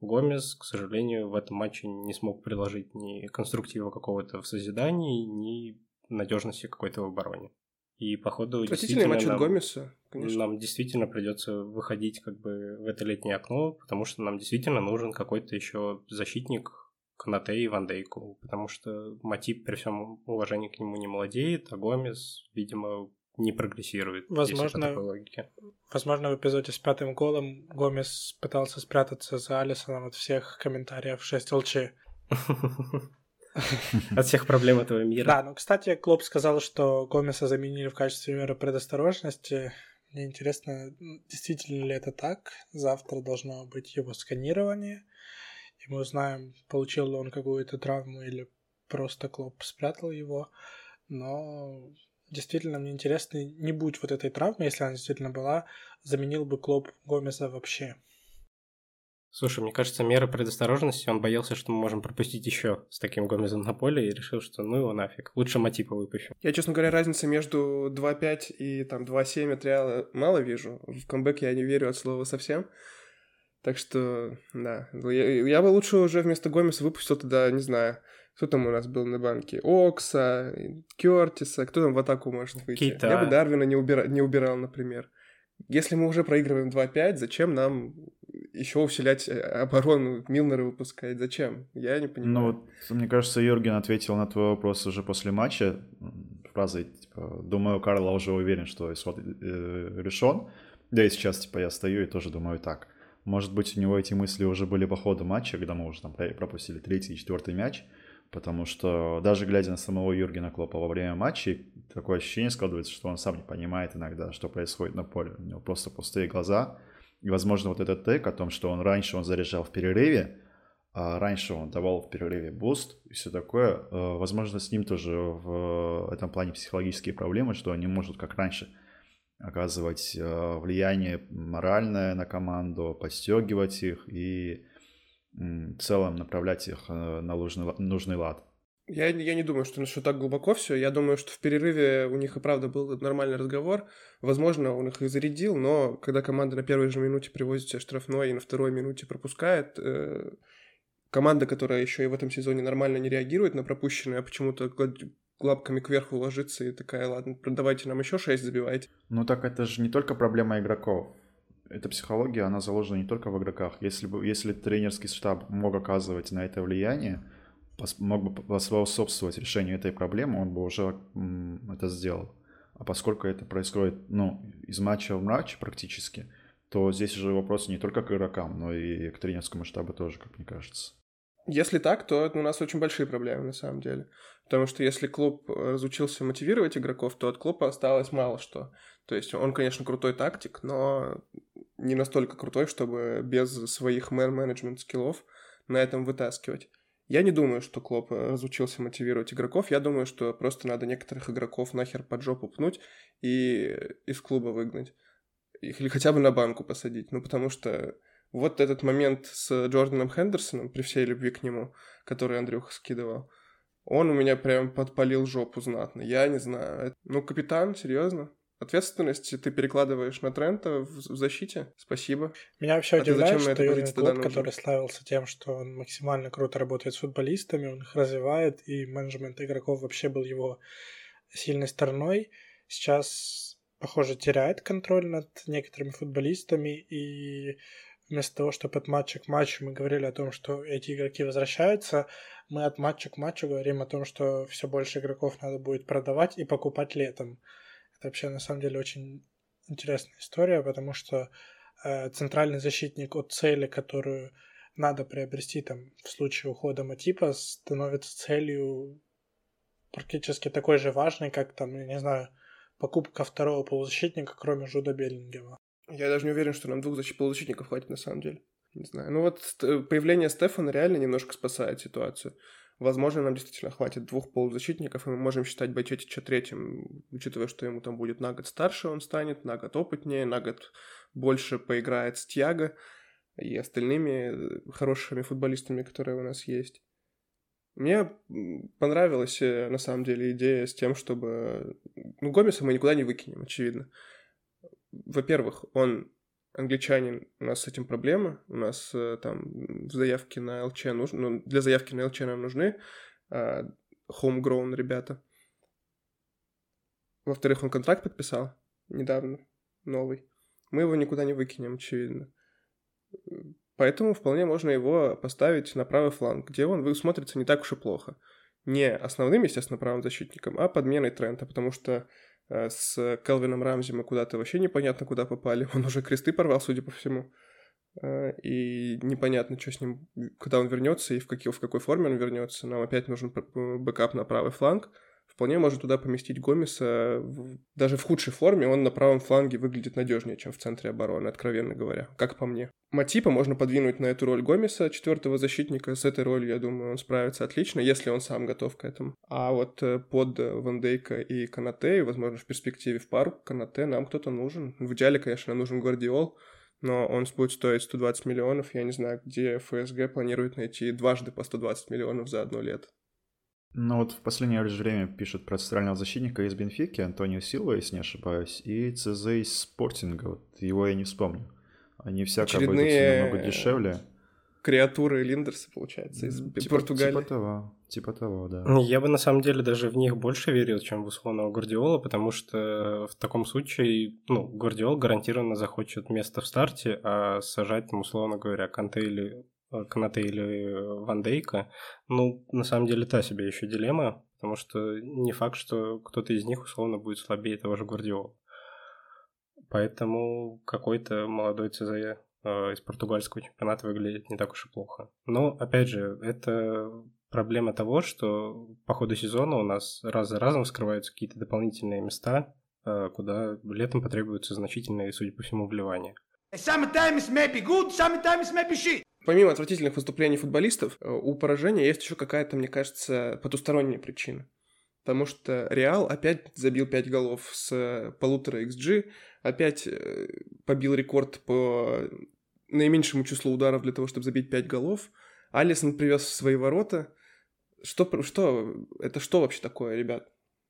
Speaker 4: Гомес, к сожалению, в этом матче не смог приложить ни конструктива какого-то в созидании, ни надежности какой-то в обороне. И походу
Speaker 1: действительно матч нам, Гомеса,
Speaker 4: конечно. нам действительно придется выходить как бы в это летнее окно, потому что нам действительно нужен какой-то еще защитник Канате и Ван Дейку, потому что Матип при всем уважении к нему не молодеет, а Гомес, видимо, не прогрессирует.
Speaker 2: Возможно, возможно, в эпизоде с пятым голом Гомес пытался спрятаться за Алисоном от всех комментариев 6 ЛЧ.
Speaker 4: От всех проблем этого мира.
Speaker 2: Да, ну, кстати, Клоп сказал, что Гомеса заменили в качестве меры предосторожности. Мне интересно, действительно ли это так? Завтра должно быть его сканирование. И мы узнаем, получил ли он какую-то травму или просто Клоп спрятал его. Но действительно мне интересно, не будь вот этой травмы, если она действительно была, заменил бы Клоп Гомеса вообще.
Speaker 4: Слушай, мне кажется, меры предосторожности, он боялся, что мы можем пропустить еще с таким Гомезом на поле и решил, что ну его нафиг, лучше Матипа выпущу.
Speaker 1: Я, честно говоря, разницы между 2.5 и там 2.7 от Реала мало вижу. В камбэк я не верю от слова совсем. Так что, да, я, я бы лучше уже вместо Гомеса выпустил тогда, не знаю, кто там у нас был на банке? Окса, Кертиса, кто там в атаку может выйти? Кейта. Я бы Дарвина не, убира... не убирал, например. Если мы уже проигрываем 2-5, зачем нам еще усилять э, оборону, Милнера выпускать. Зачем? Я не понимаю.
Speaker 3: Ну, мне кажется, Юрген ответил на твой вопрос уже после матча фразой, типа, думаю, Карла уже уверен, что исход э, решен. Да и сейчас, типа, я стою и тоже думаю так. Может быть, у него эти мысли уже были по ходу матча, когда мы уже там пропустили третий и четвертый мяч, потому что даже глядя на самого Юргена Клопа во время матча, такое ощущение складывается, что он сам не понимает иногда, что происходит на поле. У него просто пустые глаза. И, возможно, вот этот take о том, что он раньше он заряжал в перерыве, а раньше он давал в перерыве boost и все такое, э, возможно, с ним тоже в этом плане психологические проблемы, что он не может, как раньше, оказывать э, влияние моральное на команду, подстегивать их и в целом направлять их э, на нужный, нужный лад.
Speaker 1: Я, я не думаю, что, что так глубоко все. Я думаю, что в перерыве у них и правда был нормальный разговор. Возможно, он их и зарядил, но когда команда на первой же минуте привозит себе штрафной и на второй минуте пропускает, э, команда, которая еще и в этом сезоне нормально не реагирует на пропущенные, а почему-то лапками кверху ложится и такая, ладно, давайте нам еще 6 забивайте.
Speaker 3: Ну так это же не только проблема игроков. Эта психология, она заложена не только в игроках. Если, бы, если тренерский штаб мог оказывать на это влияние, мог бы поспособствовать решению этой проблемы, он бы уже это сделал. А поскольку это происходит ну, из матча в матч практически, то здесь уже вопрос не только к игрокам, но и к тренерскому штабу тоже, как мне кажется.
Speaker 1: Если так, то у нас очень большие проблемы на самом деле. Потому что если клуб разучился мотивировать игроков, то от клуба осталось мало что. То есть он, конечно, крутой тактик, но не настолько крутой, чтобы без своих мэн-менеджмент скиллов на этом вытаскивать. Я не думаю, что Клоп разучился мотивировать игроков. Я думаю, что просто надо некоторых игроков нахер под жопу пнуть и из клуба выгнать. Или хотя бы на банку посадить. Ну, потому что вот этот момент с Джорданом Хендерсоном, при всей любви к нему, который Андрюха скидывал, он у меня прям подпалил жопу знатно. Я не знаю. Ну, капитан, серьезно? Ответственность ты перекладываешь на Трента в, защите. Спасибо.
Speaker 2: Меня вообще а удивляет, что Юрген Клоп, который славился тем, что он максимально круто работает с футболистами, он их развивает, и менеджмент игроков вообще был его сильной стороной, сейчас, похоже, теряет контроль над некоторыми футболистами, и вместо того, чтобы от матча к матчу мы говорили о том, что эти игроки возвращаются, мы от матча к матчу говорим о том, что все больше игроков надо будет продавать и покупать летом. Это вообще на самом деле очень интересная история, потому что э, центральный защитник от цели, которую надо приобрести там в случае ухода Матипа, становится целью практически такой же важной, как там, я не знаю, покупка второго полузащитника, кроме Жуда Беллингема.
Speaker 1: Я даже не уверен, что нам двух защит полузащитников хватит на самом деле. Не знаю. Ну вот появление Стефана реально немножко спасает ситуацию. Возможно, нам действительно хватит двух полузащитников, и мы можем считать Байчетича третьим, учитывая, что ему там будет на год старше он станет, на год опытнее, на год больше поиграет с Тьяго и остальными хорошими футболистами, которые у нас есть. Мне понравилась, э, на самом деле, идея с тем, чтобы... Ну, Гомеса мы никуда не выкинем, очевидно. Во-первых, он англичанин, у нас с этим проблема. У нас э, там в заявке на ЛЧ нужно... Ну, для заявки на ЛЧ нам нужны э, homegrown ребята. Во-вторых, он контракт подписал недавно, новый. Мы его никуда не выкинем, очевидно. Поэтому вполне можно его поставить на правый фланг, где он смотрится не так уж и плохо. Не основным, естественно, правым защитником, а подменой Трента, потому что с Келвином Рамзи мы куда-то вообще непонятно куда попали. Он уже кресты порвал, судя по всему. Э, и непонятно, что с ним, когда он вернется и в, какой, в какой форме он вернется. Нам опять нужен бэкап на правый фланг вполне можно туда поместить Гомеса. Даже в худшей форме он на правом фланге выглядит надежнее, чем в центре обороны, откровенно говоря, как по мне. Матипа можно подвинуть на эту роль Гомеса, четвертого защитника. С этой ролью, я думаю, он справится отлично, если он сам готов к этому. А вот э, под Вандейка и Канате, и, возможно, в перспективе в пару Канате нам кто-то нужен. В идеале, конечно, нужен Гвардиол, но он будет стоить 120 миллионов. Я не знаю, где ФСГ планирует найти дважды по 120 миллионов за одно лето.
Speaker 3: Ну вот в последнее время пишут про центрального защитника из Бенфики, Антонио Силва, если не ошибаюсь, и ЦЗ из Спортинга, вот его я не вспомню. Они всяко
Speaker 1: Очередные
Speaker 3: намного дешевле.
Speaker 1: Креатуры Линдерса, получается, из
Speaker 3: типа,
Speaker 1: Португалии.
Speaker 3: Типа того. Типа того, да.
Speaker 4: Я бы на самом деле даже в них больше верил, чем в условного Гвардиола, потому что в таком случае, ну, Гвардиол гарантированно захочет место в старте, а сажать там, условно говоря, Канте или Канате или Ван Дейка, ну, на самом деле, та себе еще дилемма, потому что не факт, что кто-то из них условно будет слабее того же Гвардиола. Поэтому какой-то молодой ЦЗ э, из португальского чемпионата выглядит не так уж и плохо. Но, опять же, это проблема того, что по ходу сезона у нас раз за разом скрываются какие-то дополнительные места, э, куда летом потребуются значительные, судя по всему, вливания.
Speaker 1: Помимо отвратительных выступлений футболистов, э, у поражения есть еще какая-то, мне кажется, потусторонняя причина. Потому что Реал опять забил 5 голов с полутора XG, опять э, побил рекорд по наименьшему числу ударов для того, чтобы забить 5 голов. Алисон привез в свои ворота. Что, что, это что вообще такое, ребят?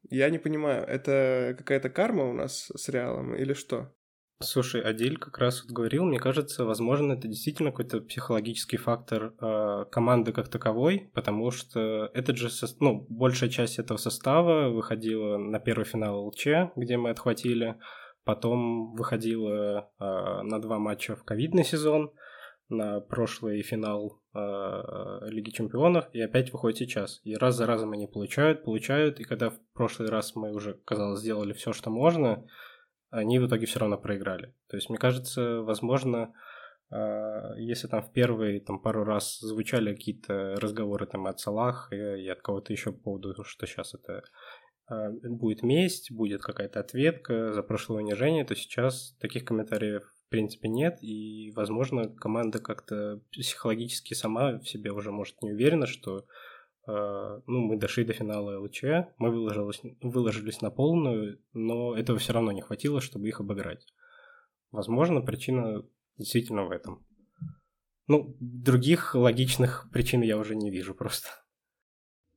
Speaker 1: Я не понимаю, это какая-то карма у нас с Реалом или что?
Speaker 4: Слушай, Адиль как раз вот говорил, мне кажется, возможно, это действительно какой-то психологический фактор э, команды как таковой, потому что этот же, со... ну, большая часть этого состава выходила на первый финал ЛЧ, где мы отхватили, потом выходила э, на два матча в ковидный сезон, на прошлый финал э, Лиги Чемпионов, и опять выходит сейчас. И раз за разом они получают, получают, и когда в прошлый раз мы уже, казалось, сделали все, что можно, они в итоге все равно проиграли. То есть, мне кажется, возможно, а, если там в первые там, пару раз звучали какие-то разговоры там от Салах и, от кого-то еще по поводу, что сейчас это а, будет месть, будет какая-то ответка за прошлое унижение, то сейчас таких комментариев в принципе нет, и, возможно, команда как-то психологически сама в себе уже может не уверена, что ну, мы дошли до финала ЛЧ, мы выложились, выложились на полную, но этого все равно не хватило, чтобы их обыграть. Возможно, причина действительно в этом. Ну, других логичных причин я уже не вижу просто.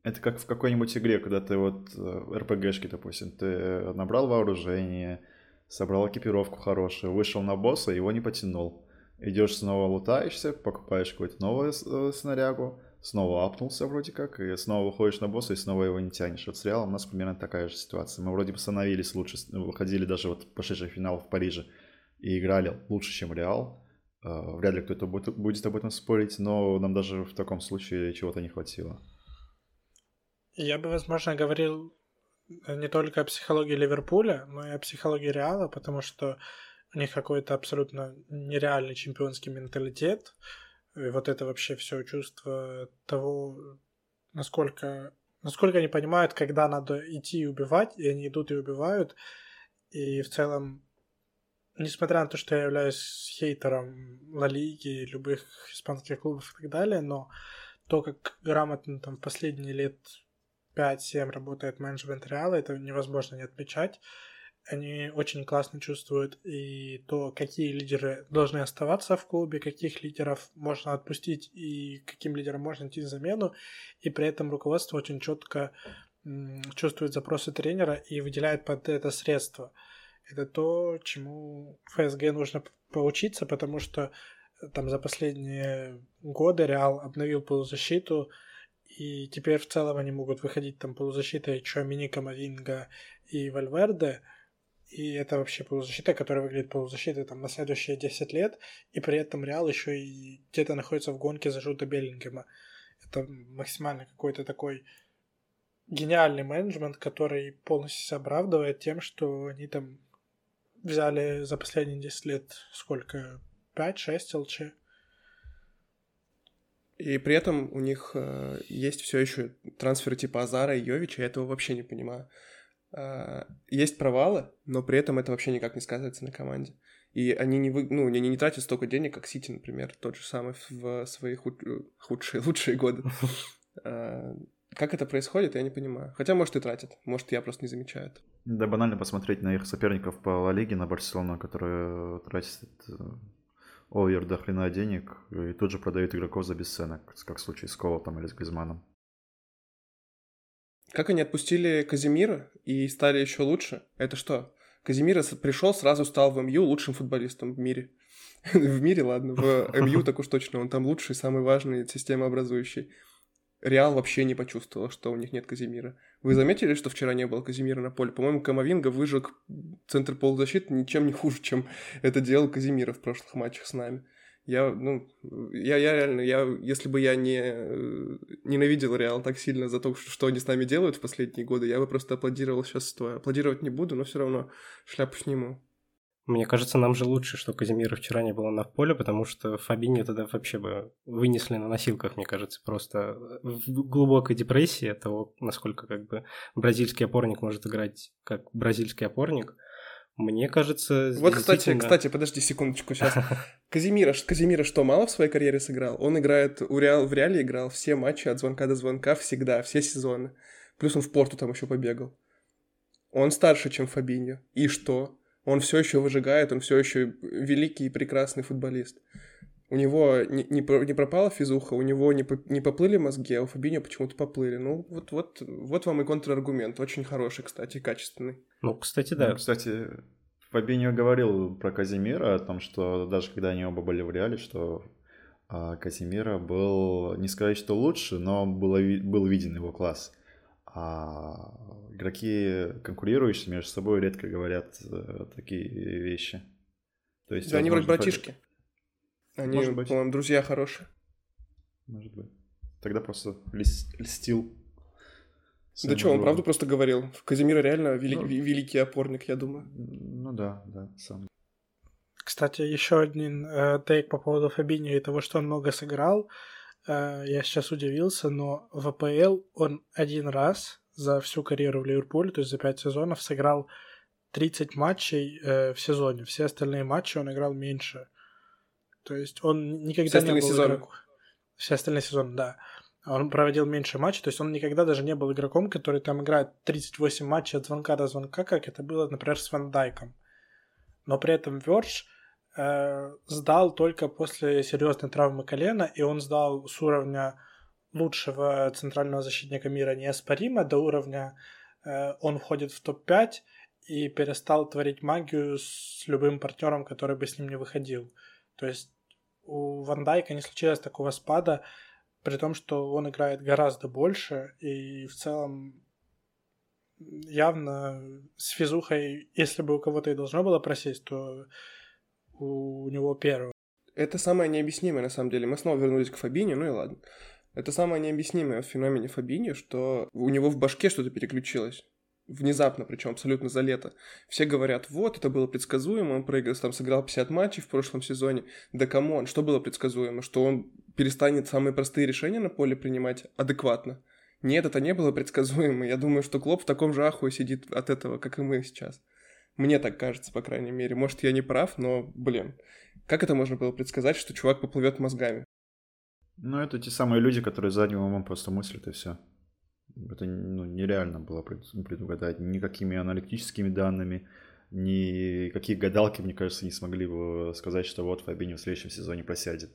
Speaker 3: Это как в какой-нибудь игре, когда ты вот э, РПГшки, допустим, ты набрал вооружение, собрал экипировку хорошую, вышел на босса, его не потянул. Идешь снова лутаешься, покупаешь какую-то новую э, снарягу, снова апнулся вроде как, и снова выходишь на босса, и снова его не тянешь. Вот с Реалом у нас примерно такая же ситуация. Мы вроде бы становились лучше, выходили даже вот пошедший финал в Париже и играли лучше, чем Реал. А, вряд ли кто-то будет об этом спорить, но нам даже в таком случае чего-то не хватило.
Speaker 2: Я бы, возможно, говорил не только о психологии Ливерпуля, но и о психологии Реала, потому что у них какой-то абсолютно нереальный чемпионский менталитет. И вот это вообще все чувство того, насколько, насколько они понимают, когда надо идти и убивать, и они идут и убивают. И в целом, несмотря на то, что я являюсь хейтером Ла Лиги, любых испанских клубов и так далее, но то, как грамотно там последние лет 5-7 работает менеджмент Реала, это невозможно не отмечать они очень классно чувствуют и то, какие лидеры должны оставаться в клубе, каких лидеров можно отпустить и каким лидерам можно идти замену. И при этом руководство очень четко чувствует запросы тренера и выделяет под это средства. Это то, чему ФСГ нужно поучиться, потому что э, там за последние годы Реал обновил полузащиту, и теперь в целом они могут выходить там полузащитой Чуамини, Камавинга и Вальверде – и это вообще полузащита, которая выглядит полузащитой там на следующие 10 лет, и при этом Реал еще и где-то находится в гонке за Жута Беллингема. Это максимально какой-то такой гениальный менеджмент, который полностью себя оправдывает тем, что они там взяли за последние 10 лет сколько? 5-6 ЛЧ.
Speaker 1: И при этом у них э, есть все еще трансферы типа Азара и Йовича, я этого вообще не понимаю. А, есть провалы, но при этом это вообще никак не сказывается на команде. И они не, вы, ну, они не тратят столько денег, как Сити, например, тот же самый в свои худ, худшие, лучшие годы. А, как это происходит, я не понимаю. Хотя, может, и тратят. Может, я просто не замечаю это.
Speaker 3: Да, банально посмотреть на их соперников по Ла Лиге, на Барселону, которые тратят э, овер до хрена денег и тут же продают игроков за бесценок, как в случае с Колотом или с Гризманом.
Speaker 1: Как они отпустили Казимира и стали еще лучше? Это что? Казимира пришел, сразу стал в МЮ лучшим футболистом в мире. в мире, ладно, в МЮ так уж точно, он там лучший, самый важный, системообразующий. Реал вообще не почувствовал, что у них нет Казимира. Вы заметили, что вчера не было Казимира на поле? По-моему, Камовинга выжег центр полузащиты ничем не хуже, чем это делал Казимира в прошлых матчах с нами. Я, ну, я, я реально, я, если бы я не э, ненавидел Реал так сильно за то, что они с нами делают в последние годы, я бы просто аплодировал сейчас стоя. Аплодировать не буду, но все равно шляпу сниму.
Speaker 4: Мне кажется, нам же лучше, что Казимира вчера не было на поле, потому что Фабинho тогда вообще бы вынесли на носилках, мне кажется, просто в глубокой депрессии того, насколько как бы бразильский опорник может играть как бразильский опорник. Мне кажется,
Speaker 1: Вот, кстати, кстати, подожди секундочку сейчас. Казимира, Казимира что, мало в своей карьере сыграл? Он играет, у Реал, в Реале играл все матчи от звонка до звонка всегда, все сезоны. Плюс он в Порту там еще побегал. Он старше, чем Фабиньо. И что? Он все еще выжигает, он все еще великий и прекрасный футболист. У него не, не, не пропала физуха, у него не, не поплыли мозги, а у Фабиньо почему-то поплыли. Ну, вот, вот, вот вам и контраргумент. Очень хороший, кстати, качественный.
Speaker 4: Ну, кстати, да. Ну,
Speaker 3: кстати, Фабиньо говорил про Казимира, о том, что даже когда они оба были в реале, что а, Казимира был, не сказать, что лучше, но было, был виден его класс. А игроки, конкурирующие между собой, редко говорят э, такие вещи.
Speaker 1: То есть, да, они вроде братишки. Они, по-моему, друзья хорошие.
Speaker 3: Может быть. Тогда просто льстил.
Speaker 1: Да что, он правду просто говорил. Казимира реально вели- ну, великий опорник, я думаю.
Speaker 3: Ну да, да, сам.
Speaker 2: Кстати, еще один э, тейк по поводу Фабиньо и того, что он много сыграл. Э, я сейчас удивился, но в АПЛ он один раз за всю карьеру в Ливерпуле, то есть за пять сезонов, сыграл 30 матчей э, в сезоне. Все остальные матчи он играл меньше. То есть он никогда Все не был сезоны. игроком. Все остальные сезоны, да. Он проводил меньше матчей, то есть он никогда даже не был игроком, который там играет 38 матчей от звонка до звонка, как это было, например, с Ван Дайком. Но при этом Вердж э, сдал только после серьезной травмы колена, и он сдал с уровня лучшего центрального защитника мира неоспоримо до уровня э, он входит в топ-5 и перестал творить магию с любым партнером, который бы с ним не выходил. То есть у Ван Дайка не случилось такого спада, при том, что он играет гораздо больше, и в целом явно с физухой, если бы у кого-то и должно было просесть, то у него первого.
Speaker 1: Это самое необъяснимое, на самом деле. Мы снова вернулись к Фабиньо, ну и ладно. Это самое необъяснимое в феномене Фабиньо, что у него в башке что-то переключилось. Внезапно, причем абсолютно за лето. Все говорят, вот, это было предсказуемо, он проиграл, там сыграл 50 матчей в прошлом сезоне. Да come on, что было предсказуемо? Что он перестанет самые простые решения на поле принимать адекватно? Нет, это не было предсказуемо. Я думаю, что Клоп в таком же ахуе сидит от этого, как и мы сейчас. Мне так кажется, по крайней мере. Может, я не прав, но, блин, как это можно было предсказать, что чувак поплывет мозгами?
Speaker 3: Ну, это те самые люди, которые задним умом просто мыслят и все. Это ну, нереально было предугадать никакими аналитическими данными, никакие гадалки, мне кажется, не смогли бы сказать, что вот Фабинho в следующем сезоне просядет.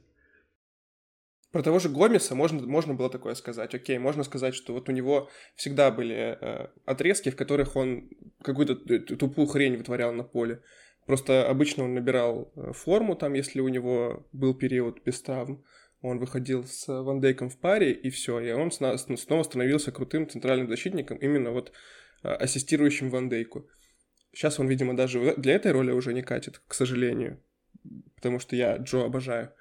Speaker 1: Про того же Гомеса можно, можно было такое сказать. Окей, можно сказать, что вот у него всегда были э, отрезки, в которых он какую-то тупую хрень вытворял на поле. Просто обычно он набирал э, форму там, если у него был период без травм он выходил с Ван Дейком в паре, и все, и он снова становился крутым центральным защитником, именно вот а, ассистирующим Ван Дейку. Сейчас он, видимо, даже для этой роли уже не катит, к сожалению, потому что я Джо обожаю.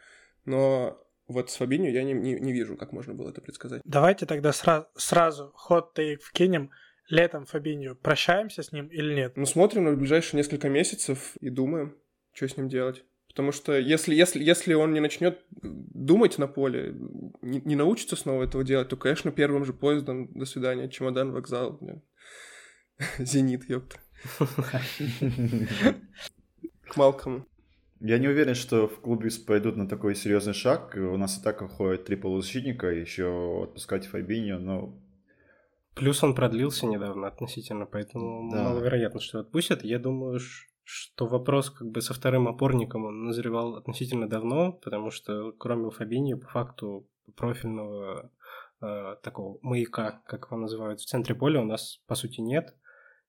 Speaker 1: Но вот с Фабинью я не, не, не вижу, как можно было это предсказать.
Speaker 2: Давайте тогда сра- сразу ход-тейк вкинем. Летом Фабинью прощаемся с ним или нет?
Speaker 1: Ну, смотрим на ближайшие несколько месяцев и думаем, что с ним делать. Потому что если, если, если он не начнет думать на поле, не, не научится снова этого делать, то, конечно, первым же поездом до свидания, чемодан, вокзал, блин. Зенит, ёпта. К Малкому.
Speaker 3: Я не уверен, что в клубе пойдут на такой серьезный шаг. У нас и так уходит три полузащитника, еще отпускать Фабиньо, но...
Speaker 4: Плюс он продлился недавно относительно, поэтому да. маловероятно, что отпустят. Я думаю, что вопрос как бы со вторым опорником он назревал относительно давно, потому что кроме Фабини по факту профильного э, такого маяка, как его называют, в центре поля у нас по сути нет.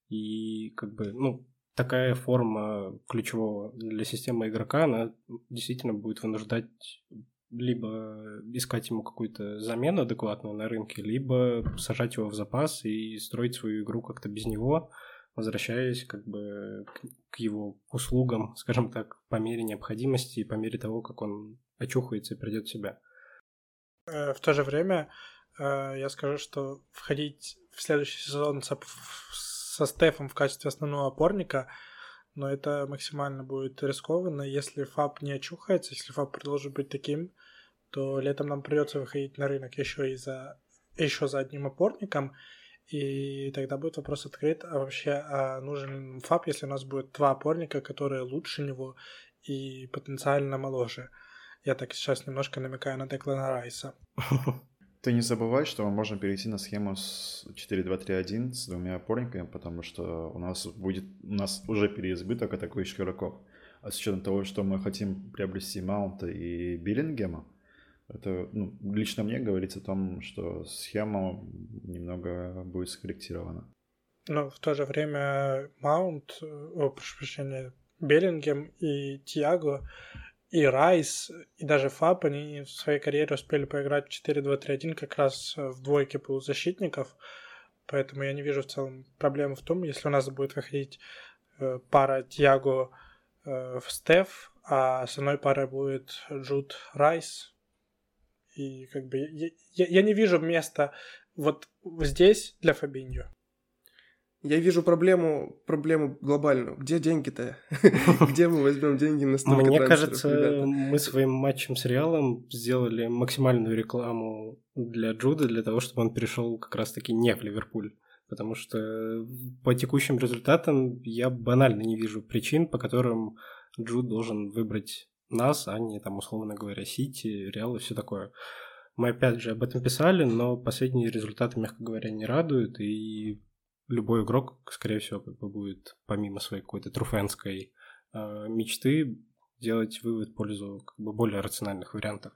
Speaker 4: И как бы, ну, такая форма ключевого для системы игрока, она действительно будет вынуждать либо искать ему какую-то замену адекватную на рынке, либо сажать его в запас и строить свою игру как-то без него, возвращаясь как бы к, к его услугам, скажем так, по мере необходимости и по мере того, как он очухается и придет в себя.
Speaker 2: Э, в то же время э, я скажу, что входить в следующий сезон со, со Стефом в качестве основного опорника, но это максимально будет рискованно. Если ФАП не очухается, если ФАП продолжит быть таким, то летом нам придется выходить на рынок еще и за еще за одним опорником, и тогда будет вопрос открыт, а вообще а нужен ФАП, если у нас будет два опорника, которые лучше него и потенциально моложе. Я так сейчас немножко намекаю на Деклана Райса.
Speaker 3: Ты не забывай, что мы можем перейти на схему с 4-2-3-1 с двумя опорниками, потому что у нас будет у нас уже переизбыток атакующих игроков. А с учетом того, что мы хотим приобрести Маунта и Биллингема, это ну, лично мне говорится о том, что схема немного будет скорректирована.
Speaker 2: Но в то же время Маунт, о, прошу прощения, Беллингем и Тиаго и Райс, и даже Фаб, они в своей карьере успели поиграть в 4-2-3-1 как раз в двойке полузащитников, поэтому я не вижу в целом проблемы в том, если у нас будет выходить э, пара Тиаго э, в Стеф, а основной парой будет Джуд Райс, и как бы я, я, я не вижу места вот здесь для Фабиньо.
Speaker 1: Я вижу проблему, проблему глобальную. Где деньги-то? Где мы возьмем деньги на столько
Speaker 4: Мне кажется, мы своим матчем с Реалом сделали максимальную рекламу для Джуда, для того, чтобы он перешел как раз-таки не в Ливерпуль. Потому что по текущим результатам я банально не вижу причин, по которым Джуд должен выбрать нас, а не там, условно говоря, Сити, Реал и все такое. Мы опять же об этом писали, но последние результаты, мягко говоря, не радуют, и любой игрок, скорее всего, как бы будет помимо своей какой-то труфенской э, мечты делать вывод в пользу как бы более рациональных вариантов.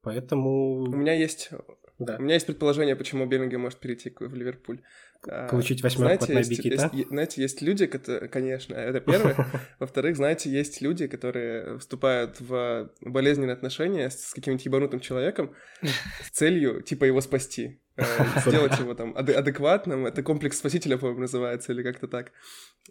Speaker 4: Поэтому...
Speaker 1: У меня есть да. У меня есть предположение, почему Беллингем может перейти в Ливерпуль.
Speaker 4: А, Получить восьмерку знаете, от
Speaker 1: есть, есть, знаете, есть люди, которые, конечно, это первое. Во-вторых, знаете, есть люди, которые вступают в болезненные отношения с каким-нибудь ебанутым человеком с целью, типа, его спасти. Э, сделать его там адекватным. Это комплекс спасителя, по-моему, называется, или как-то так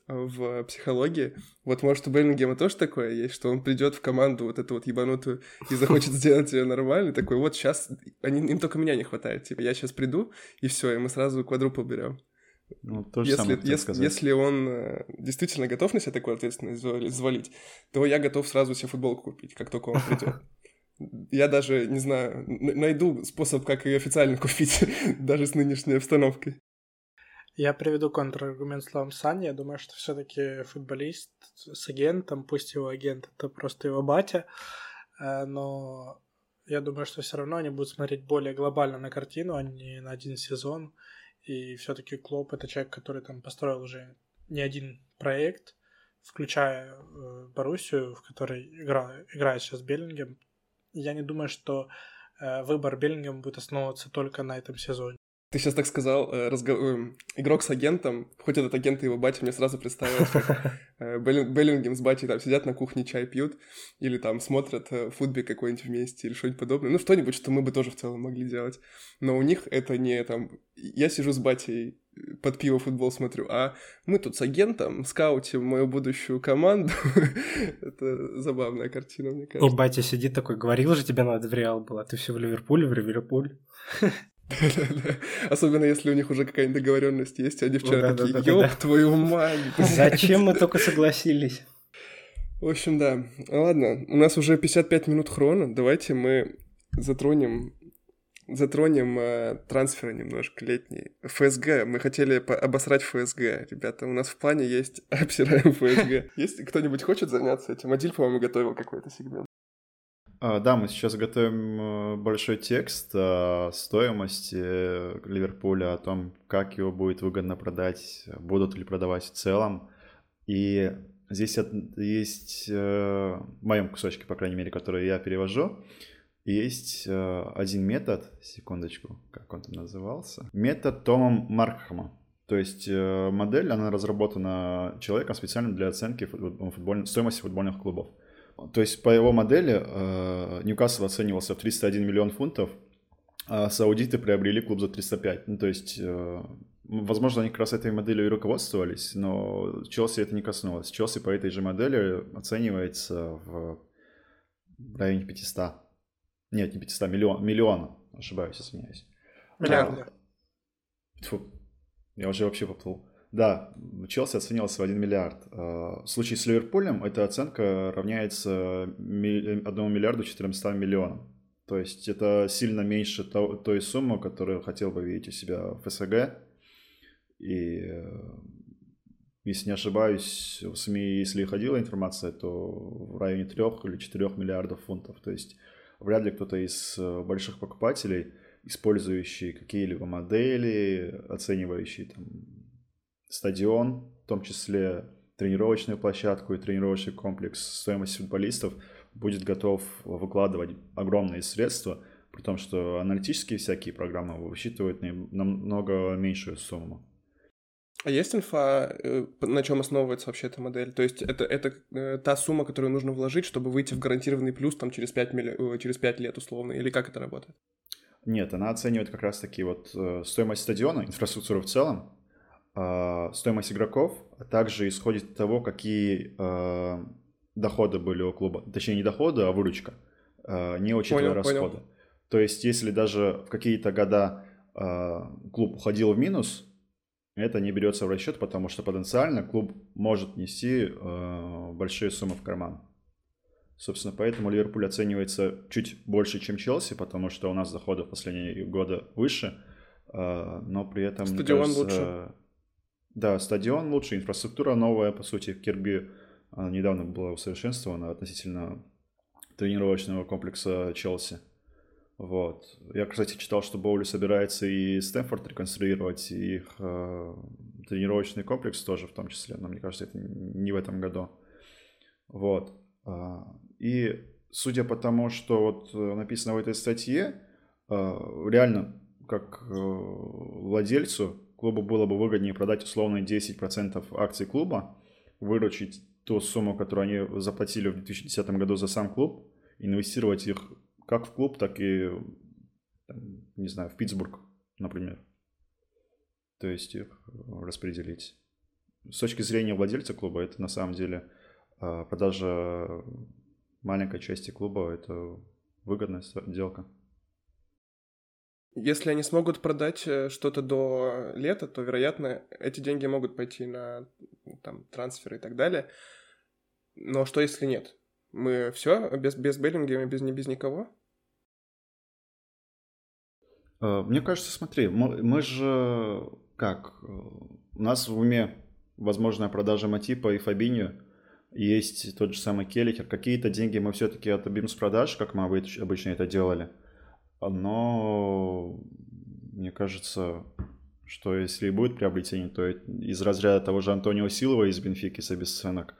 Speaker 1: в психологии. Вот, может, у Беллингема тоже такое есть, что он придет в команду вот эту вот ебанутую и захочет сделать ее нормально, такой, вот сейчас, они, им только меня не хватает, типа, я сейчас приду, и все, и мы сразу квадрупл берем.
Speaker 3: Ну, то же
Speaker 1: если,
Speaker 3: самое
Speaker 1: если, если он э, действительно готов на себя такую ответственность взвалить, то я готов сразу себе футболку купить, как только он придет. Я даже, не знаю, найду способ, как ее официально купить, даже с нынешней обстановкой.
Speaker 2: Я приведу контраргумент словом Сани. Я думаю, что все-таки футболист с агентом, пусть его агент это просто его батя, э, но я думаю, что все равно они будут смотреть более глобально на картину, а не на один сезон. И все-таки Клоп это человек, который там построил уже не один проект, включая э, Боруссию, в которой игра, играет сейчас Беллингем, я не думаю, что э, выбор Беллингема будет основываться только на этом сезоне.
Speaker 1: Ты сейчас так сказал, э, разго... э, игрок с агентом, хоть этот агент и его батя, мне сразу представилось, как э, Беллингем с батей там сидят на кухне, чай пьют, или там смотрят э, футбол какой-нибудь вместе, или что-нибудь подобное. Ну, что-нибудь, что мы бы тоже в целом могли делать. Но у них это не там... Я сижу с батей под пиво футбол смотрю, а мы тут с агентом скаутим мою будущую команду. Это забавная картина, мне кажется.
Speaker 4: И батя сидит такой, говорил же тебе надо в Реал было, а ты все в Ливерпуле, в Ливерпуль.
Speaker 1: Особенно если у них уже какая-нибудь договоренность есть, а девчата такие, ёб твою мать.
Speaker 4: Зачем мы только согласились?
Speaker 1: В общем, да. Ладно, у нас уже 55 минут хрона. Давайте мы затронем затронем э, трансферы немножко летние. ФСГ. Мы хотели обосрать ФСГ. Ребята, у нас в плане есть обсираем ФСГ. Есть кто-нибудь хочет заняться этим? Адиль, по-моему, готовил какой-то сегмент.
Speaker 3: А, да, мы сейчас готовим э, большой текст о стоимости Ливерпуля, о том, как его будет выгодно продать, будут ли продавать в целом. И здесь есть э, в моем кусочке, по крайней мере, который я перевожу, есть э, один метод, секундочку, как он там назывался, метод Тома Маркхама. То есть модель, она разработана человеком специально для оценки футболь... стоимости футбольных клубов. То есть по его модели э, Ньюкасл оценивался в 301 миллион фунтов, а саудиты приобрели клуб за 305. Ну, то есть, э, возможно, они как раз этой моделью и руководствовались, но Челси это не коснулось. Челси по этой же модели оценивается в районе 500. Нет, не 500, миллион, миллиона. Ошибаюсь, извиняюсь.
Speaker 2: Миллиарды.
Speaker 3: Фу, я уже вообще поплыл. Да, Челси оценился в 1 миллиард. Э, в случае с Ливерпулем эта оценка равняется 1 миллиарду 400 миллионам. То есть это сильно меньше той суммы, которую хотел бы видеть у себя в СГ. И э, если не ошибаюсь, в СМИ, если ходила информация, то в районе 3 или 4 миллиардов фунтов. То есть вряд ли кто-то из э, больших покупателей, использующий какие-либо модели, оценивающий там, стадион, в том числе тренировочную площадку и тренировочный комплекс, стоимость футболистов, будет готов выкладывать огромные средства, при том, что аналитические всякие программы высчитывают намного меньшую сумму.
Speaker 1: А есть инфа, э, на чем основывается вообще эта модель? То есть это, это э, та сумма, которую нужно вложить, чтобы выйти в гарантированный плюс там, через, 5 милли... Э, через 5 лет условно? Или как это работает?
Speaker 3: Нет, она оценивает как раз-таки вот стоимость стадиона, инфраструктуру в целом, стоимость игроков, а также исходит от того, какие доходы были у клуба. Точнее, не доходы, а выручка, не учитывая понял, расходы. Понял. То есть, если даже в какие-то года клуб уходил в минус, это не берется в расчет, потому что потенциально клуб может нести большие суммы в карман. Собственно, поэтому Ливерпуль оценивается чуть больше, чем Челси, потому что у нас доходы в последние годы выше, но при этом...
Speaker 1: Стадион кажется, лучше.
Speaker 3: Да, стадион лучше, инфраструктура новая, по сути, в Кирби э, недавно была усовершенствована относительно тренировочного комплекса Челси. Вот. Я, кстати, читал, что Боули собирается и Стэнфорд реконструировать, и их э, тренировочный комплекс тоже в том числе, но мне кажется, это не в этом году. Вот. А, и судя по тому, что вот э, написано в этой статье, э, реально, как э, владельцу клубу было бы выгоднее продать условно 10% акций клуба, выручить ту сумму, которую они заплатили в 2010 году за сам клуб, инвестировать их как в клуб, так и, там, не знаю, в Питтсбург, например. То есть их распределить. С точки зрения владельца клуба, это на самом деле а, продажа маленькой части клуба – это выгодная сделка.
Speaker 1: Если они смогут продать э, что-то до лета, то, вероятно, эти деньги могут пойти на там, трансферы и так далее. Но что если нет? Мы все без, без Беллингема, без, без никого?
Speaker 3: Э, мне кажется, смотри, мы, же как? Э, у нас в уме возможная продажа Матипа и Фабинью. Есть тот же самый Келликер. Какие-то деньги мы все-таки отобьем с продаж, как мы обычно это делали. Но мне кажется, что если и будет приобретение, то из разряда того же Антонио Силова из Бенфики с обесценок,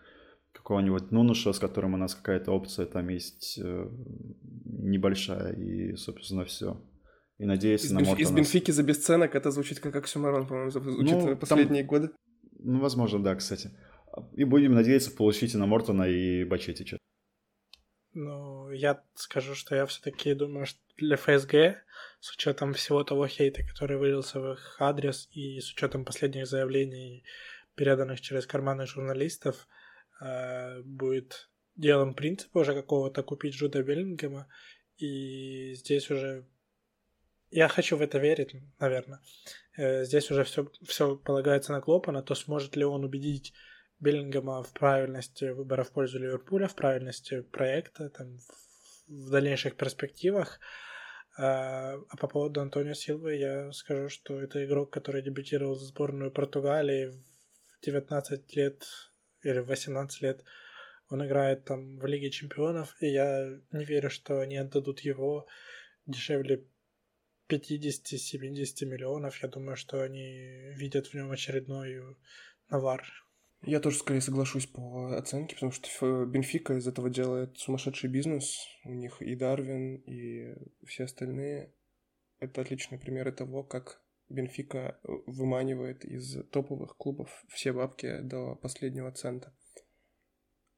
Speaker 3: какого-нибудь Нунуша, с которым у нас какая-то опция там есть э, небольшая, и, собственно, все и надеясь
Speaker 1: из
Speaker 3: на
Speaker 1: Мортона. Из Бенфики за бесценок это звучит как Оксюмарон, по-моему, учитывая ну, последние там... годы.
Speaker 3: Ну, возможно, да, кстати. И будем надеяться получить и на Мортона, и Бачетича.
Speaker 2: Ну, я скажу, что я все-таки думаю, что для ФСГ, с учетом всего того хейта, который вылился в их адрес, и с учетом последних заявлений, переданных через карманы журналистов, э, будет делом принципа уже какого-то купить Джуда Беллингема, и здесь уже я хочу в это верить, наверное. Э, здесь уже все, все полагается на Клопа, на то, сможет ли он убедить Беллингема в правильности выбора в пользу Ливерпуля, в правильности проекта, там, в дальнейших перспективах. А, а по поводу Антонио Силвы я скажу, что это игрок, который дебютировал за сборную Португалии в 19 лет или в 18 лет. Он играет там в Лиге Чемпионов, и я не верю, что они отдадут его дешевле 50-70 миллионов, я думаю, что они видят в нем очередной навар.
Speaker 1: Я тоже скорее соглашусь по оценке, потому что Бенфика из этого делает сумасшедший бизнес. У них и Дарвин, и все остальные. Это отличные примеры того, как Бенфика выманивает из топовых клубов все бабки до последнего цента.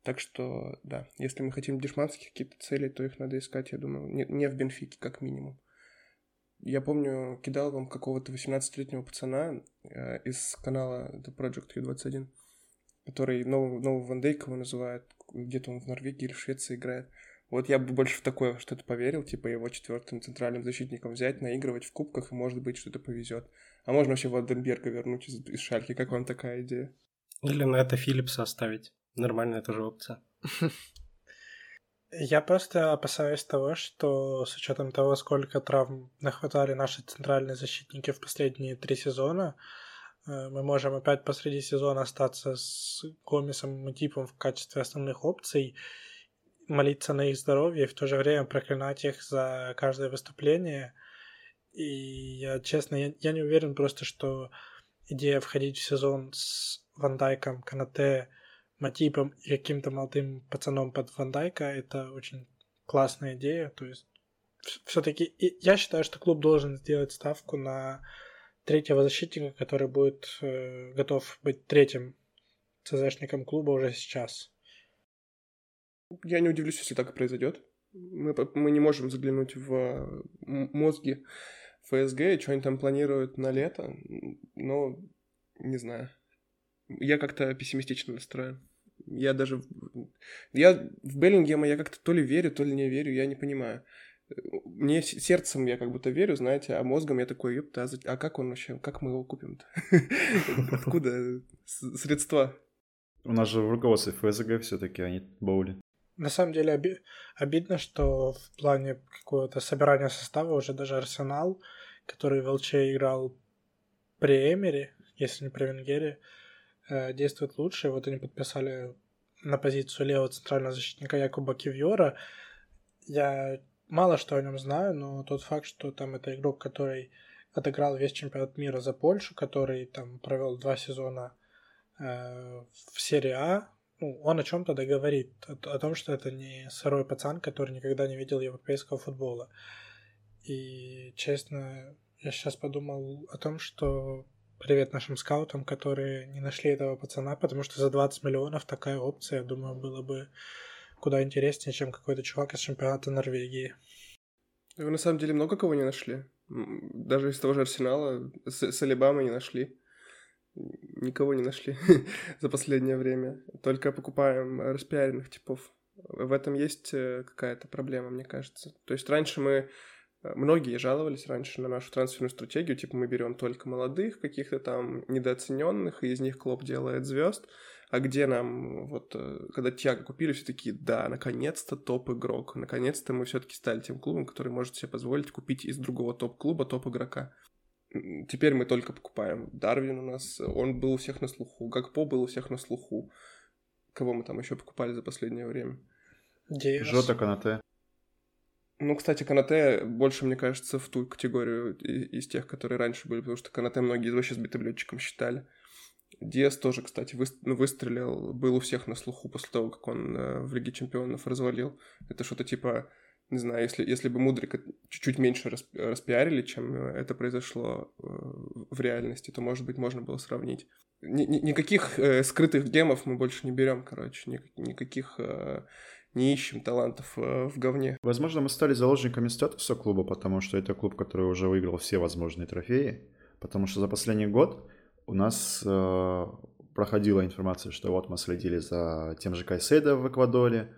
Speaker 1: Так что, да, если мы хотим дешманских какие-то цели, то их надо искать, я думаю, не, не в Бенфике, как минимум. Я помню, кидал вам какого-то 18-летнего пацана э, из канала The Project U21, который нового, нового Ван Дейка его называют, где-то он в Норвегии или в Швеции играет. Вот я бы больше в такое что-то поверил, типа его четвертым центральным защитником взять, наигрывать в кубках, и может быть что-то повезет. А можно вообще Ванденберга вернуть из, из Шальки, как вам такая идея?
Speaker 4: Или на это Филлипса оставить. Нормальная тоже опция.
Speaker 2: Я просто опасаюсь того, что с учетом того, сколько травм нахватали наши центральные защитники в последние три сезона, мы можем опять посреди сезона остаться с Гомесом и Типом в качестве основных опций, молиться на их здоровье и в то же время проклинать их за каждое выступление. И я, честно, я, я не уверен просто, что идея входить в сезон с Ван Дайком, Канате, Матипом и каким-то молодым пацаном под Ван Дайка, это очень классная идея. То есть все-таки я считаю, что клуб должен сделать ставку на третьего защитника, который будет э, готов быть третьим ЦЗшником клуба уже сейчас.
Speaker 1: Я не удивлюсь, если так и произойдет. Мы, мы не можем заглянуть в мозги ФСГ, что они там планируют на лето, но не знаю. Я как-то пессимистично настроен. Я даже... Я в Беллингема я как-то то ли верю, то ли не верю, я не понимаю. Мне сердцем я как будто верю, знаете, а мозгом я такой, ёпта, а, а как он вообще, как мы его купим-то? Откуда средства?
Speaker 3: У нас же в руководстве ФСГ все таки они боули.
Speaker 2: На самом деле оби- обидно, что в плане какого-то собирания состава уже даже Арсенал, который в ЛЧ играл при Эмере, если не при Венгере, э, действует лучше. Вот они подписали на позицию левого центрального защитника Якуба Кивьора. Я мало что о нем знаю, но тот факт, что там это игрок, который отыграл весь чемпионат мира за Польшу, который там провел два сезона э, в серии А, ну, он о чем-то договорит, о, о том, что это не сырой пацан, который никогда не видел европейского футбола. И, честно, я сейчас подумал о том, что привет нашим скаутам, которые не нашли этого пацана, потому что за 20 миллионов такая опция, я думаю, было бы куда интереснее, чем какой-то чувак из чемпионата Норвегии.
Speaker 1: Вы на самом деле много кого не нашли? Даже из того же Арсенала с, с Алибамой не нашли никого не нашли за последнее время. Только покупаем распиаренных типов. В этом есть э, какая-то проблема, мне кажется. То есть раньше мы э, Многие жаловались раньше на нашу трансферную стратегию, типа мы берем только молодых, каких-то там недооцененных, и из них клуб делает звезд. А где нам, вот, э, когда Тиаго купили, все такие, да, наконец-то топ-игрок, наконец-то мы все-таки стали тем клубом, который может себе позволить купить из другого топ-клуба топ-игрока. Теперь мы только покупаем. Дарвин у нас, он был у всех на слуху. Гакпо был у всех на слуху. Кого мы там еще покупали за последнее время?
Speaker 3: Диас. Жота Канате.
Speaker 1: Ну, кстати, Канате больше, мне кажется, в ту категорию из тех, которые раньше были, потому что Канате многие вообще сбитым летчиком считали. Диас тоже, кстати, ну, выстрелил, был у всех на слуху после того, как он э, в Лиге Чемпионов развалил. Это что-то типа не знаю, если, если бы Мудрика чуть-чуть меньше расп, распиарили, чем э, это произошло э, в реальности, то, может быть, можно было сравнить. Ни, ни, никаких э, скрытых гемов мы больше не берем, короче, ни, никаких э, не ищем талантов э, в говне.
Speaker 3: Возможно, мы стали заложниками статуса клуба, потому что это клуб, который уже выиграл все возможные трофеи, потому что за последний год у нас э, проходила информация, что вот мы следили за тем же Кайседо в Эквадоре,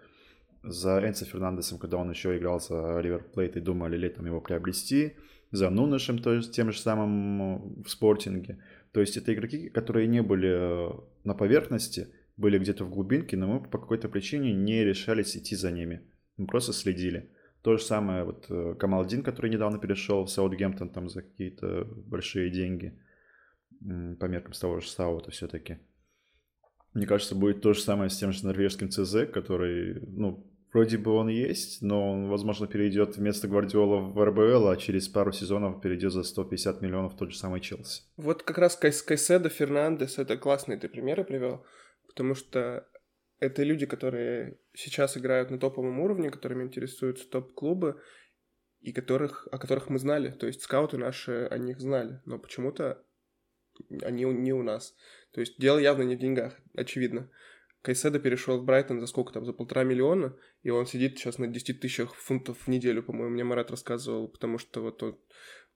Speaker 3: за Энсо Фернандесом, когда он еще играл за Ривер Плейт и думали летом его приобрести, за Нунышем, то есть тем же самым в спортинге. То есть это игроки, которые не были э, на поверхности, были где-то в глубинке, но мы по какой-то причине не решались идти за ними. Мы просто следили. То же самое вот э, Камалдин, который недавно перешел в Саутгемптон там за какие-то большие деньги по меркам с того же Саута все-таки. Мне кажется, будет то же самое с тем же норвежским ЦЗ, который, ну, Вроде бы он есть, но он, возможно, перейдет вместо Гвардиола в РБЛ, а через пару сезонов перейдет за 150 миллионов тот же самый Челси.
Speaker 1: Вот как раз Кайс, Кайседо, Фернандес, это классные ты примеры привел, потому что это люди, которые сейчас играют на топовом уровне, которыми интересуются топ-клубы, и которых, о которых мы знали. То есть скауты наши о них знали, но почему-то они не у нас. То есть дело явно не в деньгах, очевидно. Кайседа перешел в Брайтон за сколько там, за полтора миллиона, и он сидит сейчас на 10 тысячах фунтов в неделю, по-моему, мне Марат рассказывал, потому что вот он,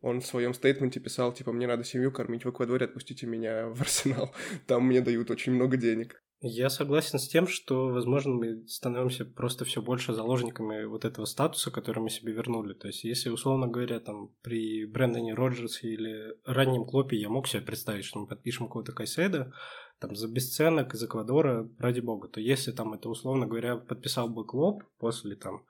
Speaker 1: он в своем стейтменте писал, типа, мне надо семью кормить в Эквадоре, отпустите меня в Арсенал, там мне дают очень много денег.
Speaker 4: Я согласен с тем, что, возможно, мы становимся просто все больше заложниками вот этого статуса, который мы себе вернули. То есть, если, условно говоря, там при Брэндоне Роджерсе или раннем Клопе я мог себе представить, что мы подпишем какого-то Кайседа, там, за бесценок из Эквадора, ради бога, то если там это, условно говоря, подписал бы Клоп после там,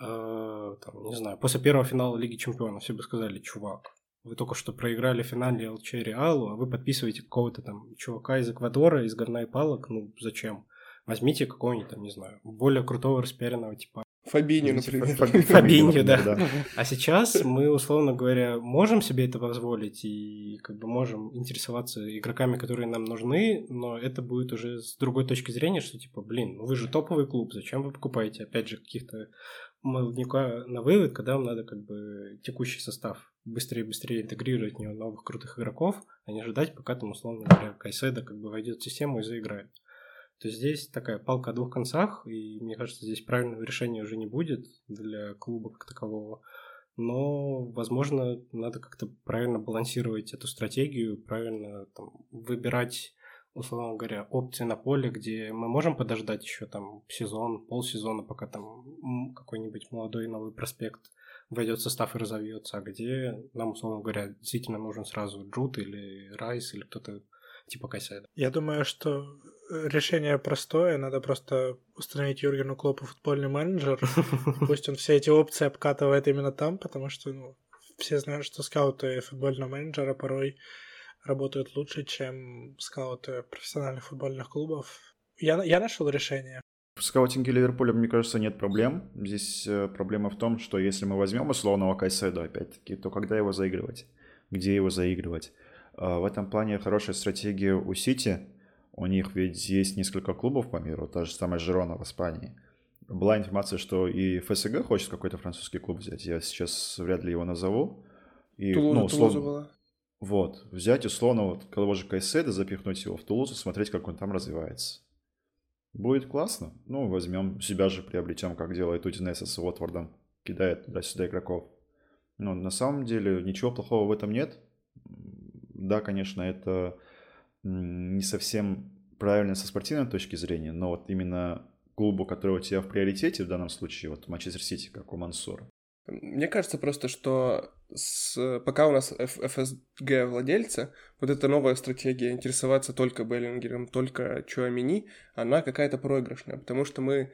Speaker 4: э, там, не знаю, после первого финала Лиги Чемпионов, все бы сказали, чувак, вы только что проиграли в финале ЛЧ Реалу, а вы подписываете какого-то там чувака из Эквадора, из говна и палок, ну зачем? Возьмите какого-нибудь там, не знаю, более крутого распиаренного типа
Speaker 1: Фабини, например.
Speaker 4: Фабини, да. А сейчас мы, условно говоря, можем себе это позволить и как бы можем интересоваться игроками, которые нам нужны, но это будет уже с другой точки зрения, что типа, блин, ну вы же топовый клуб, зачем вы покупаете, опять же, каких-то молодняка на вывод, когда вам надо как бы текущий состав быстрее-быстрее интегрировать в него новых крутых игроков, а не ожидать, пока там, условно говоря, Кайседа как бы войдет в систему и заиграет. То есть здесь такая палка о двух концах, и мне кажется, здесь правильного решения уже не будет для клуба как такового. Но, возможно, надо как-то правильно балансировать эту стратегию, правильно там, выбирать, условно говоря, опции на поле, где мы можем подождать еще там сезон, полсезона, пока там какой-нибудь молодой новый проспект войдет в состав и разовьется, а где нам, условно говоря, действительно нужен сразу Джут или Райс или кто-то типа Кайседа.
Speaker 2: Я думаю, что решение простое. Надо просто установить Юргену Клопу футбольный менеджер. Пусть он все эти опции обкатывает именно там, потому что ну, все знают, что скауты футбольного менеджера порой работают лучше, чем скауты профессиональных футбольных клубов. Я, я нашел решение.
Speaker 3: В скаутинге Ливерпуля, мне кажется, нет проблем. Здесь э, проблема в том, что если мы возьмем условного Кайседа, опять-таки, то когда его заигрывать? Где его заигрывать? А, в этом плане хорошая стратегия у Сити. У них ведь есть несколько клубов по миру, та же самая Жирона в Испании. Была информация, что и ФСГ хочет какой-то французский клуб взять. Я сейчас вряд ли его назову.
Speaker 1: И, Тулуза, ну, условно, Тулуза была.
Speaker 3: Вот, взять условно вот того же Кайседа, запихнуть его в Тулузу, смотреть, как он там развивается. Будет классно. Ну, возьмем себя же, приобретем, как делает Удинеса с Уотвордом. Кидает туда-сюда игроков. Но на самом деле ничего плохого в этом нет. Да, конечно, это не совсем правильно со спортивной точки зрения, но вот именно клубу, который у тебя в приоритете в данном случае, вот Манчестер Сити, как у Мансура.
Speaker 1: Мне кажется просто, что с, пока у нас ФСГ владельца, вот эта новая стратегия интересоваться только Беллингером, только Чуамини, она какая-то проигрышная, потому что мы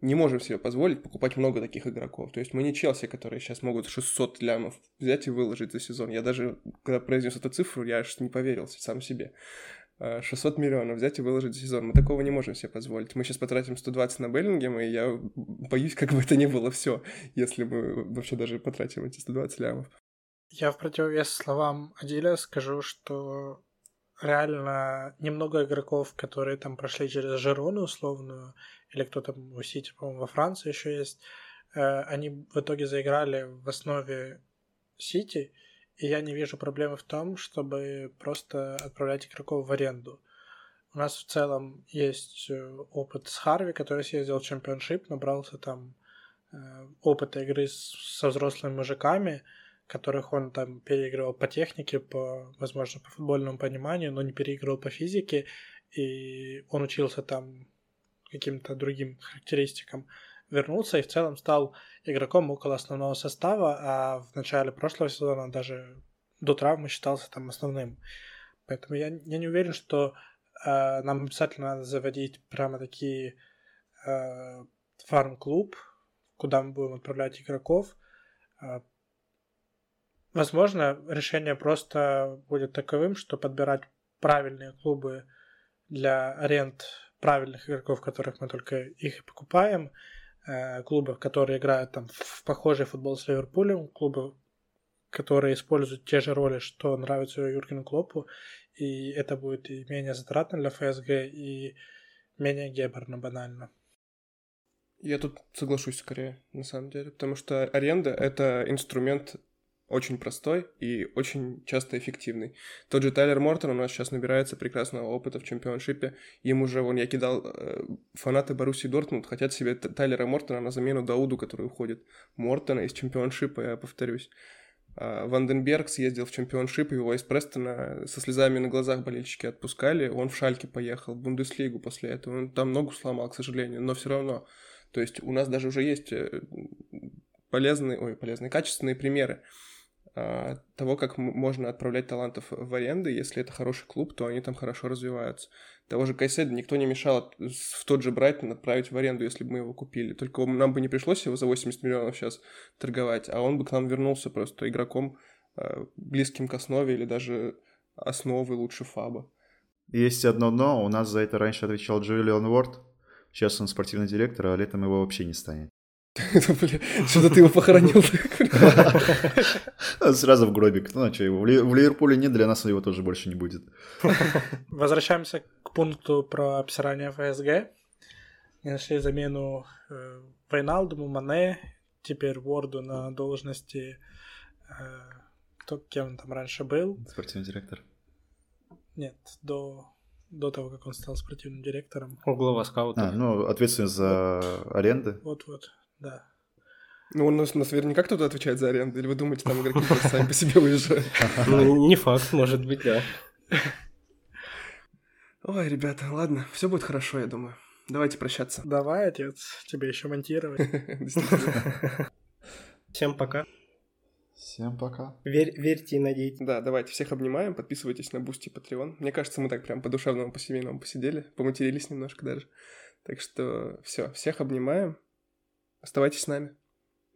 Speaker 1: не можем себе позволить покупать много таких игроков. То есть мы не Челси, которые сейчас могут 600 лямов взять и выложить за сезон. Я даже, когда произнес эту цифру, я аж не поверил сам себе. 600 а, миллионов взять и выложить сезон. Мы такого не можем себе позволить. Мы сейчас потратим 120 на Беллингем, и я боюсь, как бы это ни было все, если мы вообще даже потратим эти 120 лямов.
Speaker 2: Я в противовес словам Адиля скажу, что реально немного игроков, которые там прошли через Жерону условную, или кто там у Сити, по-моему, во Франции еще есть, э, они в итоге заиграли в основе Сити, и я не вижу проблемы в том, чтобы просто отправлять игроков в аренду. У нас в целом есть э, опыт с Харви, который съездил в чемпионшип, набрался там э, опыта игры со взрослыми мужиками, которых он там переигрывал по технике, по, возможно, по футбольному пониманию, но не переигрывал по физике, и он учился там каким-то другим характеристикам, вернулся и в целом стал игроком около основного состава, а в начале прошлого сезона даже до травмы считался там основным. Поэтому я, я не уверен, что э, нам обязательно надо заводить прямо такие э, фарм-клуб, куда мы будем отправлять игроков. Э, Возможно, решение просто будет таковым, что подбирать правильные клубы для аренд правильных игроков, которых мы только их и покупаем, клубов, которые играют там в похожий футбол с Ливерпулем, клубы, которые используют те же роли, что нравится Юргену Клопу, и это будет и менее затратно для ФСГ, и менее геберно банально.
Speaker 1: Я тут соглашусь скорее, на самом деле, потому что аренда — это инструмент очень простой и очень часто эффективный. Тот же Тайлер Мортон у нас сейчас набирается прекрасного опыта в чемпионшипе. Им уже, вон, я кидал, э, фанаты Боруссии Дортмунд хотят себе Тайлера Мортона на замену Дауду, который уходит. Мортона из чемпионшипа, я повторюсь. А, Ванденберг съездил в чемпионшип, его из Престона со слезами на глазах болельщики отпускали. Он в Шальке поехал, в Бундеслигу после этого. Он там ногу сломал, к сожалению, но все равно. То есть у нас даже уже есть э, полезные, ой, полезные, качественные примеры того, как можно отправлять талантов в аренды. Если это хороший клуб, то они там хорошо развиваются. Того же Кайседа никто не мешал в тот же Брайтон отправить в аренду, если бы мы его купили. Только нам бы не пришлось его за 80 миллионов сейчас торговать, а он бы к нам вернулся просто игроком а, близким к основе или даже основы лучше Фаба.
Speaker 3: Есть одно но. У нас за это раньше отвечал Джулиан Уорд. Сейчас он спортивный директор, а летом его вообще не станет.
Speaker 1: Что-то ты его похоронил.
Speaker 3: Сразу в гробик. Ну, а что, его в Ливерпуле нет, для нас его тоже больше не будет.
Speaker 2: Возвращаемся к пункту про обсирание ФСГ. И нашли замену э, Вайналдуму, Мане, теперь Ворду на должности... Э, кто, кем он там раньше был?
Speaker 3: Спортивный директор.
Speaker 2: Нет, до до того, как он стал спортивным директором.
Speaker 4: Глава скаута.
Speaker 3: А, ну, ответственность за аренды.
Speaker 2: Вот-вот, да.
Speaker 1: Ну, он нас, нас наверняка кто-то отвечает за аренду, или вы думаете, там игроки просто сами по себе уезжают?
Speaker 4: Ну, не факт, может быть, да.
Speaker 1: Ой, ребята, ладно, все будет хорошо, я думаю. Давайте прощаться.
Speaker 2: Давай, отец, тебе еще монтировать.
Speaker 4: Всем пока.
Speaker 3: Всем пока.
Speaker 4: Верь, верьте и надейтесь.
Speaker 1: Да, давайте всех обнимаем, подписывайтесь на Boosty Patreon. Мне кажется, мы так прям по душевному, по семейному посидели, поматерились немножко даже. Так что все, всех обнимаем. Оставайтесь с нами.